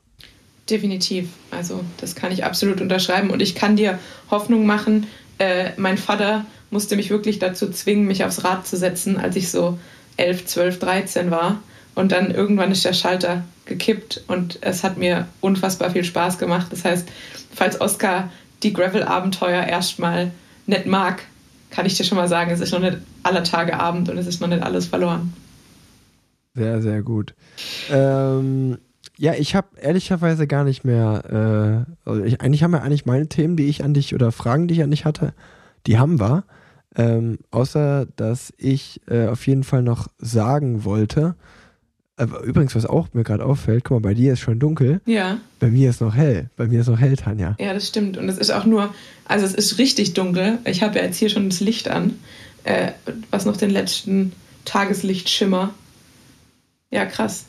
C: Definitiv. Also das kann ich absolut unterschreiben und ich kann dir Hoffnung machen. Äh, mein Vater musste mich wirklich dazu zwingen, mich aufs Rad zu setzen, als ich so 11, 12, 13 war. Und dann irgendwann ist der Schalter gekippt und es hat mir unfassbar viel Spaß gemacht. Das heißt, falls Oskar die Gravel-Abenteuer erstmal nicht mag, kann ich dir schon mal sagen, es ist noch nicht aller Tage Abend und es ist noch nicht alles verloren.
B: Sehr, sehr gut. Ähm, ja, ich habe ehrlicherweise gar nicht mehr, äh, also ich, eigentlich haben wir eigentlich meine Themen, die ich an dich oder Fragen, die ich an dich hatte, die haben wir. Ähm, außer, dass ich äh, auf jeden Fall noch sagen wollte, aber übrigens, was auch mir gerade auffällt, guck mal, bei dir ist schon dunkel.
C: Ja.
B: Bei mir ist noch hell. Bei mir ist noch hell, Tanja.
C: Ja, das stimmt. Und es ist auch nur, also es ist richtig dunkel. Ich habe ja jetzt hier schon das Licht an, äh, was noch den letzten Tageslichtschimmer. Ja, krass.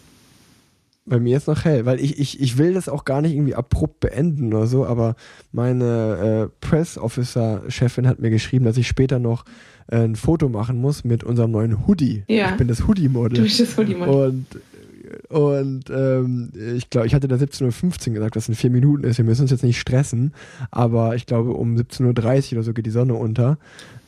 B: Bei mir ist noch hell, weil ich, ich, ich will das auch gar nicht irgendwie abrupt beenden oder so, aber meine äh, Press Officer Chefin hat mir geschrieben, dass ich später noch ein Foto machen muss mit unserem neuen Hoodie.
C: Ja.
B: Ich bin das Hoodie-Model.
C: Du bist das Hoodie-Model.
B: Und und ähm, ich glaube, ich hatte da 17.15 Uhr gesagt, dass es in vier Minuten ist. Wir müssen uns jetzt nicht stressen. Aber ich glaube, um 17.30 Uhr oder so geht die Sonne unter.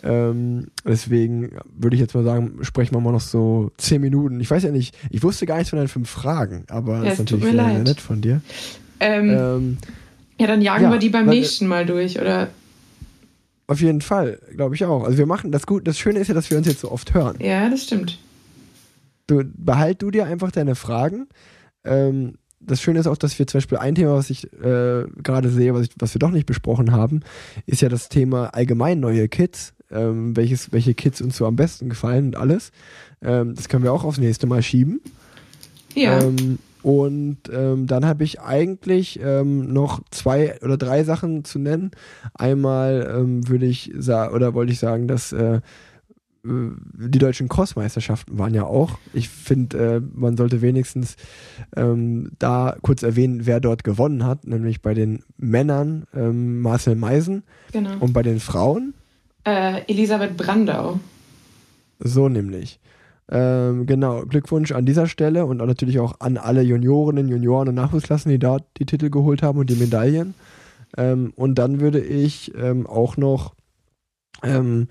B: Ähm, deswegen würde ich jetzt mal sagen, sprechen wir mal noch so zehn Minuten. Ich weiß ja nicht, ich wusste gar nichts von deinen fünf Fragen, aber ja, das ist natürlich sehr, sehr, nett von dir.
C: Ähm, ähm, ja, dann jagen ja, wir die beim nächsten Mal durch, oder?
B: Auf jeden Fall, glaube ich auch. Also wir machen das gut. Das Schöne ist ja, dass wir uns jetzt so oft hören.
C: Ja, das stimmt.
B: Du behalt du dir einfach deine Fragen. Ähm, das Schöne ist auch, dass wir zum Beispiel ein Thema, was ich äh, gerade sehe, was, ich, was wir doch nicht besprochen haben, ist ja das Thema allgemein neue Kids. Ähm, welches, welche Kids uns so am besten gefallen und alles. Ähm, das können wir auch aufs nächste Mal schieben.
C: Ja. Ähm,
B: Und ähm, dann habe ich eigentlich ähm, noch zwei oder drei Sachen zu nennen. Einmal ähm, würde ich sagen, oder wollte ich sagen, dass äh, äh, die deutschen Crossmeisterschaften waren ja auch. Ich finde, äh, man sollte wenigstens ähm, da kurz erwähnen, wer dort gewonnen hat, nämlich bei den Männern ähm, Marcel Meisen genau. und bei den Frauen
C: äh, Elisabeth Brandau.
B: So nämlich. Ähm, genau, Glückwunsch an dieser Stelle und natürlich auch an alle Juniorinnen, Junioren und Nachwuchsklassen, die dort die Titel geholt haben und die Medaillen. Ähm, und dann würde ich ähm, auch noch ähm,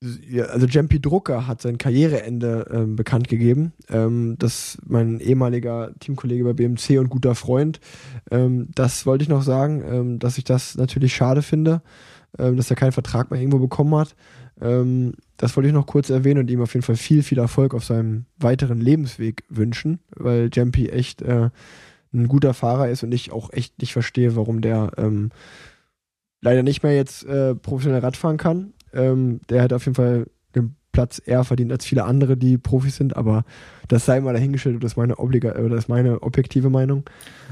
B: also Jempi Drucker hat sein Karriereende ähm, bekannt gegeben. Ähm, das mein ehemaliger Teamkollege bei BMC und guter Freund. Ähm, das wollte ich noch sagen, ähm, dass ich das natürlich schade finde, ähm, dass er keinen Vertrag mehr irgendwo bekommen hat. Ähm, das wollte ich noch kurz erwähnen und ihm auf jeden Fall viel, viel Erfolg auf seinem weiteren Lebensweg wünschen, weil Jempi echt äh, ein guter Fahrer ist und ich auch echt nicht verstehe, warum der leider nicht mehr jetzt äh, professionell Radfahren kann ähm, der hat auf jeden Fall den Platz eher verdient als viele andere, die Profis sind, aber das sei mal dahingestellt, das ist meine, Obliga äh, das ist meine objektive Meinung.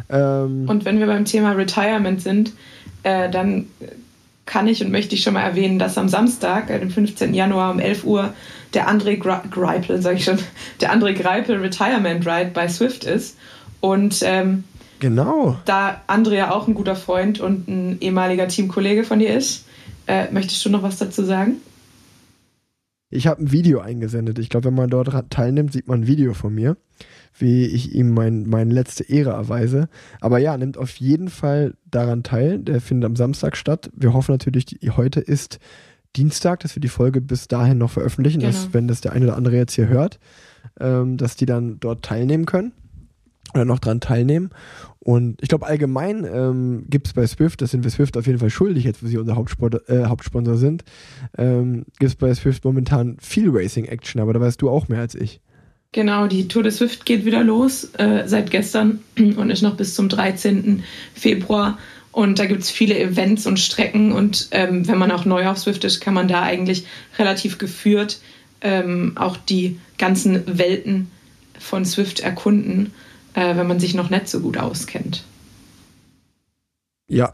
C: Ähm, und wenn wir beim Thema Retirement sind, äh, dann kann ich und möchte ich schon mal erwähnen, dass am Samstag, äh, dem 15. Januar um 11 Uhr, der André Greipel, sage ich schon, *laughs* der André Greipel Retirement Ride bei Swift ist. Und ähm,
B: genau.
C: da André ja auch ein guter Freund und ein ehemaliger Teamkollege von dir ist, äh, möchtest du noch was dazu sagen?
B: Ich habe ein Video eingesendet. Ich glaube, wenn man dort teilnimmt, sieht man ein Video von mir, wie ich ihm mein, meine letzte Ehre erweise. Aber ja, nimmt auf jeden Fall daran teil. Der findet am Samstag statt. Wir hoffen natürlich, die, heute ist Dienstag, dass wir die Folge bis dahin noch veröffentlichen, genau. dass, wenn das der eine oder andere jetzt hier hört, ähm, dass die dann dort teilnehmen können oder noch dran teilnehmen. Und ich glaube, allgemein ähm, gibt es bei Swift, das sind wir Swift auf jeden Fall schuldig, jetzt wo sie unser Hauptsport, äh, Hauptsponsor sind, ähm, gibt es bei Swift momentan viel Racing-Action, aber da weißt du auch mehr als ich.
C: Genau, die Tour de Swift geht wieder los äh, seit gestern *clears throat* und ist noch bis zum 13. Februar. Und da gibt es viele Events und Strecken. Und ähm, wenn man auch neu auf Swift ist, kann man da eigentlich relativ geführt ähm, auch die ganzen Welten von Swift erkunden äh, wenn man sich noch nicht so gut auskennt.
B: Ja.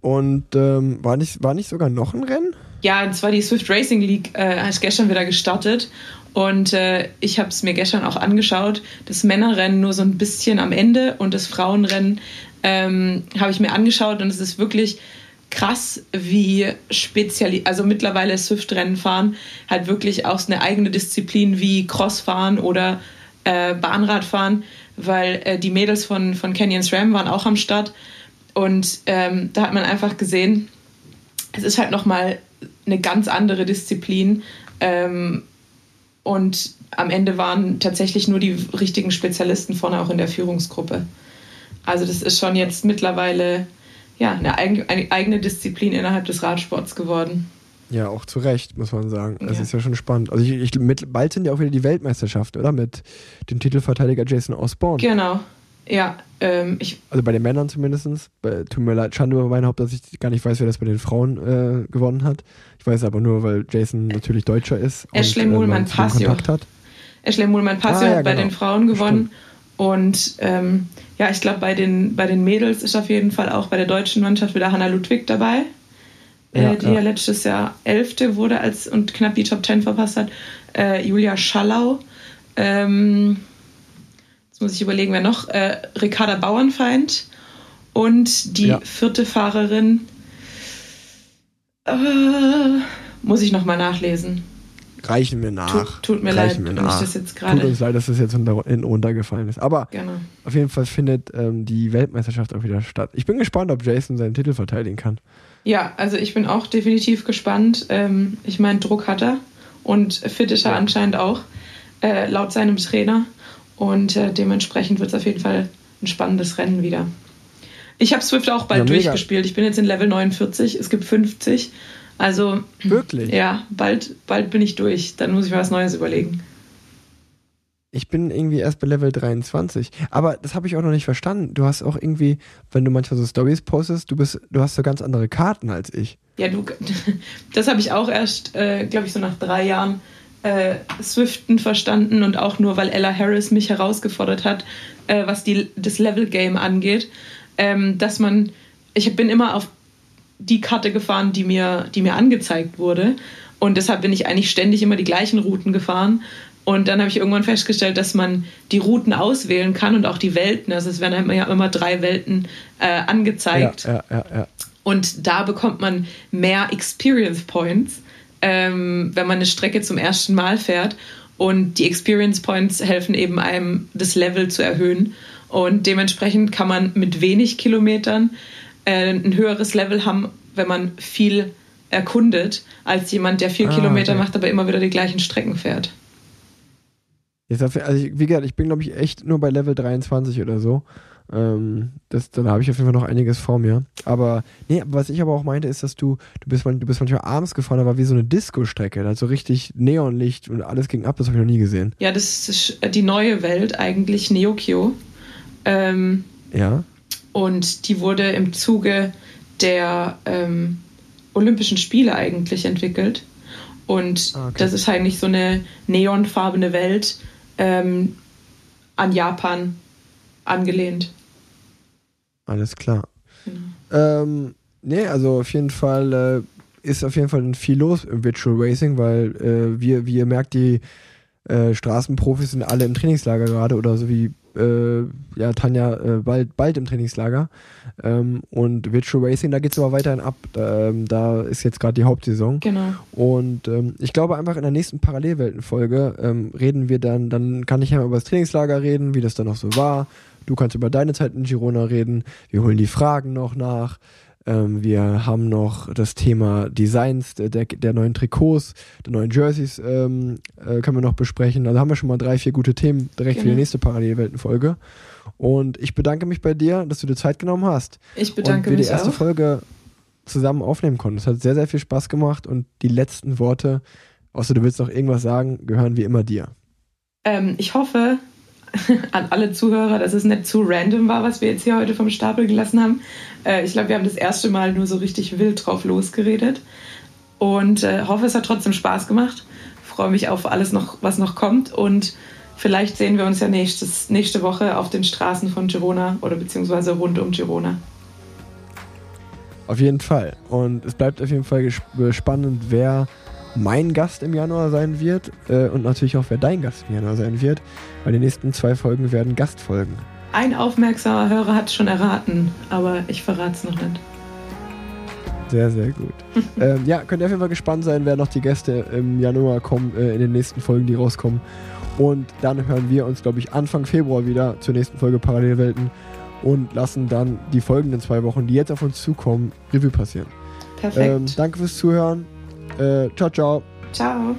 B: Und ähm, war, nicht, war nicht sogar noch ein Rennen?
C: Ja, und zwar die Swift Racing League äh, ist gestern wieder gestartet. Und äh, ich habe es mir gestern auch angeschaut. Das Männerrennen nur so ein bisschen am Ende und das Frauenrennen ähm, habe ich mir angeschaut. Und es ist wirklich krass, wie speziell, also mittlerweile Swift-Rennen fahren, halt wirklich auch eine eigene Disziplin wie Crossfahren oder äh, Bahnradfahren weil äh, die Mädels von, von Canyon SRAM waren auch am Start. Und ähm, da hat man einfach gesehen, es ist halt nochmal eine ganz andere Disziplin. Ähm, und am Ende waren tatsächlich nur die richtigen Spezialisten vorne auch in der Führungsgruppe. Also das ist schon jetzt mittlerweile ja, eine, eigene Disziplin innerhalb des Radsports geworden.
B: Ja, auch zu Recht, muss man sagen. Das ja. ist ja schon spannend. Also ich, ich, mit, bald sind ja auch wieder die Weltmeisterschaft, oder? Mit dem Titelverteidiger Jason Osborne.
C: Genau. Ja, ähm, ich.
B: Also bei den Männern zumindest. Bei, tut mir leid, Schande über mein Haupt, dass ich gar nicht weiß, wer das bei den Frauen äh, gewonnen hat. Ich weiß aber nur, weil Jason natürlich Deutscher ist.
C: Ashley Muhlmann Passio. Hat. Ashley Muhlmann Passio ah, ja, hat bei genau. den Frauen gewonnen. Stimmt. Und ähm, ja, ich glaube, bei den, bei den Mädels ist auf jeden Fall auch bei der deutschen Mannschaft wieder Hanna Ludwig dabei ja, äh, die ja. ja. letztes Jahr Elfte wurde als, und knapp die Top Ten verpasst hat. Äh, Julia Schallau. Ähm, jetzt muss ich überlegen, wer noch. Äh, Ricarda Bauernfeind. Und die ja. vierte Fahrerin. Äh, muss ich nochmal nachlesen.
B: Reichen wir nach.
C: Tut, tut mir Reichen leid, ich das jetzt gerade.
B: Tut uns leid, dass das jetzt unter, in untergefallen ist. Aber genau. auf jeden Fall findet ähm, die Weltmeisterschaft auch wieder statt. Ich bin gespannt, ob Jason seinen Titel verteidigen kann.
C: Ja, also ich bin auch definitiv gespannt. Ähm, ich meine, Druck hat er und fit ist er ja. anscheinend auch, äh, laut seinem Trainer. Und äh, dementsprechend wird es auf jeden Fall ein spannendes Rennen wieder. Ich habe Swift auch bald ja, durchgespielt. Ich bin jetzt in Level 49, es gibt 50. Also.
B: Wirklich?
C: Ja, bald, bald bin ich durch. Dann muss ich mir was Neues überlegen.
B: Ich bin irgendwie erst bei Level 23. Aber das habe ich auch noch nicht verstanden. Du hast auch irgendwie, wenn du manchmal so Stories postest, du bist, du hast so ganz andere Karten als ich.
C: Ja, du, *laughs* das habe ich auch erst, äh, glaube ich, so nach drei Jahren äh, Swiften verstanden und auch nur, weil Ella Harris mich herausgefordert hat, äh, was die, das Level-Game angeht, ähm, dass man, ich bin immer auf die Karte gefahren, die mir, die mir angezeigt wurde. Und deshalb bin ich eigentlich ständig immer die gleichen Routen gefahren. Und dann habe ich irgendwann festgestellt, dass man die Routen auswählen kann und auch die Welten. Also es werden einem ja immer drei Welten äh, angezeigt.
B: Ja, ja, ja,
C: und da bekommt man mehr Experience Points, ähm, wenn man eine Strecke zum ersten Mal fährt. Und die Experience Points helfen eben einem, das Level zu erhöhen. Und dementsprechend kann man mit wenig Kilometern äh, ein höheres Level haben, wenn man viel erkundet, als jemand, der vier ah, Kilometer okay. macht, aber immer wieder die gleichen Strecken fährt.
B: Jetzt, also wie gesagt, ich bin, glaube ich, echt nur bei Level 23 oder so. Ähm, das, dann habe ich auf jeden Fall noch einiges vor mir. Aber, nee, was ich aber auch meinte, ist, dass du, du bist, du bist manchmal abends gefahren, aber wie so eine Disco-Strecke. Also richtig Neonlicht und alles ging ab, das habe ich noch nie gesehen.
C: Ja, das ist die neue Welt eigentlich, Neokyo. Ähm,
B: ja.
C: Und die wurde im Zuge der ähm, Olympischen Spiele eigentlich entwickelt. Und ah, okay. das ist eigentlich so eine neonfarbene Welt ähm, an Japan angelehnt.
B: Alles klar. Genau. Ähm, nee, also auf jeden Fall äh, ist auf jeden Fall viel los im Virtual Racing, weil äh, wir, wie ihr merkt, die äh, Straßenprofis sind alle im Trainingslager gerade oder so wie äh, ja, Tanja äh, bald, bald im Trainingslager. Ähm, und Virtual Racing, da geht es aber weiterhin ab. Ähm, da ist jetzt gerade die Hauptsaison.
C: Genau.
B: Und ähm, ich glaube einfach in der nächsten Parallelweltenfolge ähm, reden wir dann, dann kann ich ja über das Trainingslager reden, wie das dann noch so war. Du kannst über deine Zeit in Girona reden. Wir holen die Fragen noch nach. Ähm, wir haben noch das Thema Designs der, der neuen Trikots, der neuen Jerseys ähm, äh, können wir noch besprechen. Also haben wir schon mal drei, vier gute Themen direkt genau. für die genau. nächste Parallelweltenfolge. Und ich bedanke mich bei dir, dass du dir Zeit genommen hast.
C: Ich bedanke
B: und wir
C: mich
B: die erste
C: auch.
B: Folge zusammen aufnehmen konnten. Es hat sehr, sehr viel Spaß gemacht und die letzten Worte, außer du willst noch irgendwas sagen, gehören wie immer dir.
C: Ähm, ich hoffe, *laughs* an alle Zuhörer, dass es nicht zu random war, was wir jetzt hier heute vom Stapel gelassen haben. Äh, ich glaube, wir haben das erste Mal nur so richtig wild drauf losgeredet und äh, hoffe, es hat trotzdem Spaß gemacht. Freue mich auf alles noch, was noch kommt und vielleicht sehen wir uns ja nächstes, nächste Woche auf den Straßen von Girona oder beziehungsweise rund um Girona.
B: Auf jeden Fall. Und es bleibt auf jeden Fall spannend, wer mein Gast im Januar sein wird äh, und natürlich auch wer dein Gast im Januar sein wird, weil die nächsten zwei Folgen werden Gastfolgen.
C: Ein aufmerksamer Hörer hat es schon erraten, aber ich verrate es noch nicht.
B: Sehr, sehr gut. *laughs* ähm, ja, könnt ihr auf jeden Fall gespannt sein, wer noch die Gäste im Januar kommen, äh, in den nächsten Folgen, die rauskommen. Und dann hören wir uns, glaube ich, Anfang Februar wieder zur nächsten Folge Parallelwelten und lassen dann die folgenden zwei Wochen, die jetzt auf uns zukommen, Revue passieren.
C: Perfekt. Ähm,
B: danke fürs Zuhören. Äh, ciao, ciao.
C: Ciao.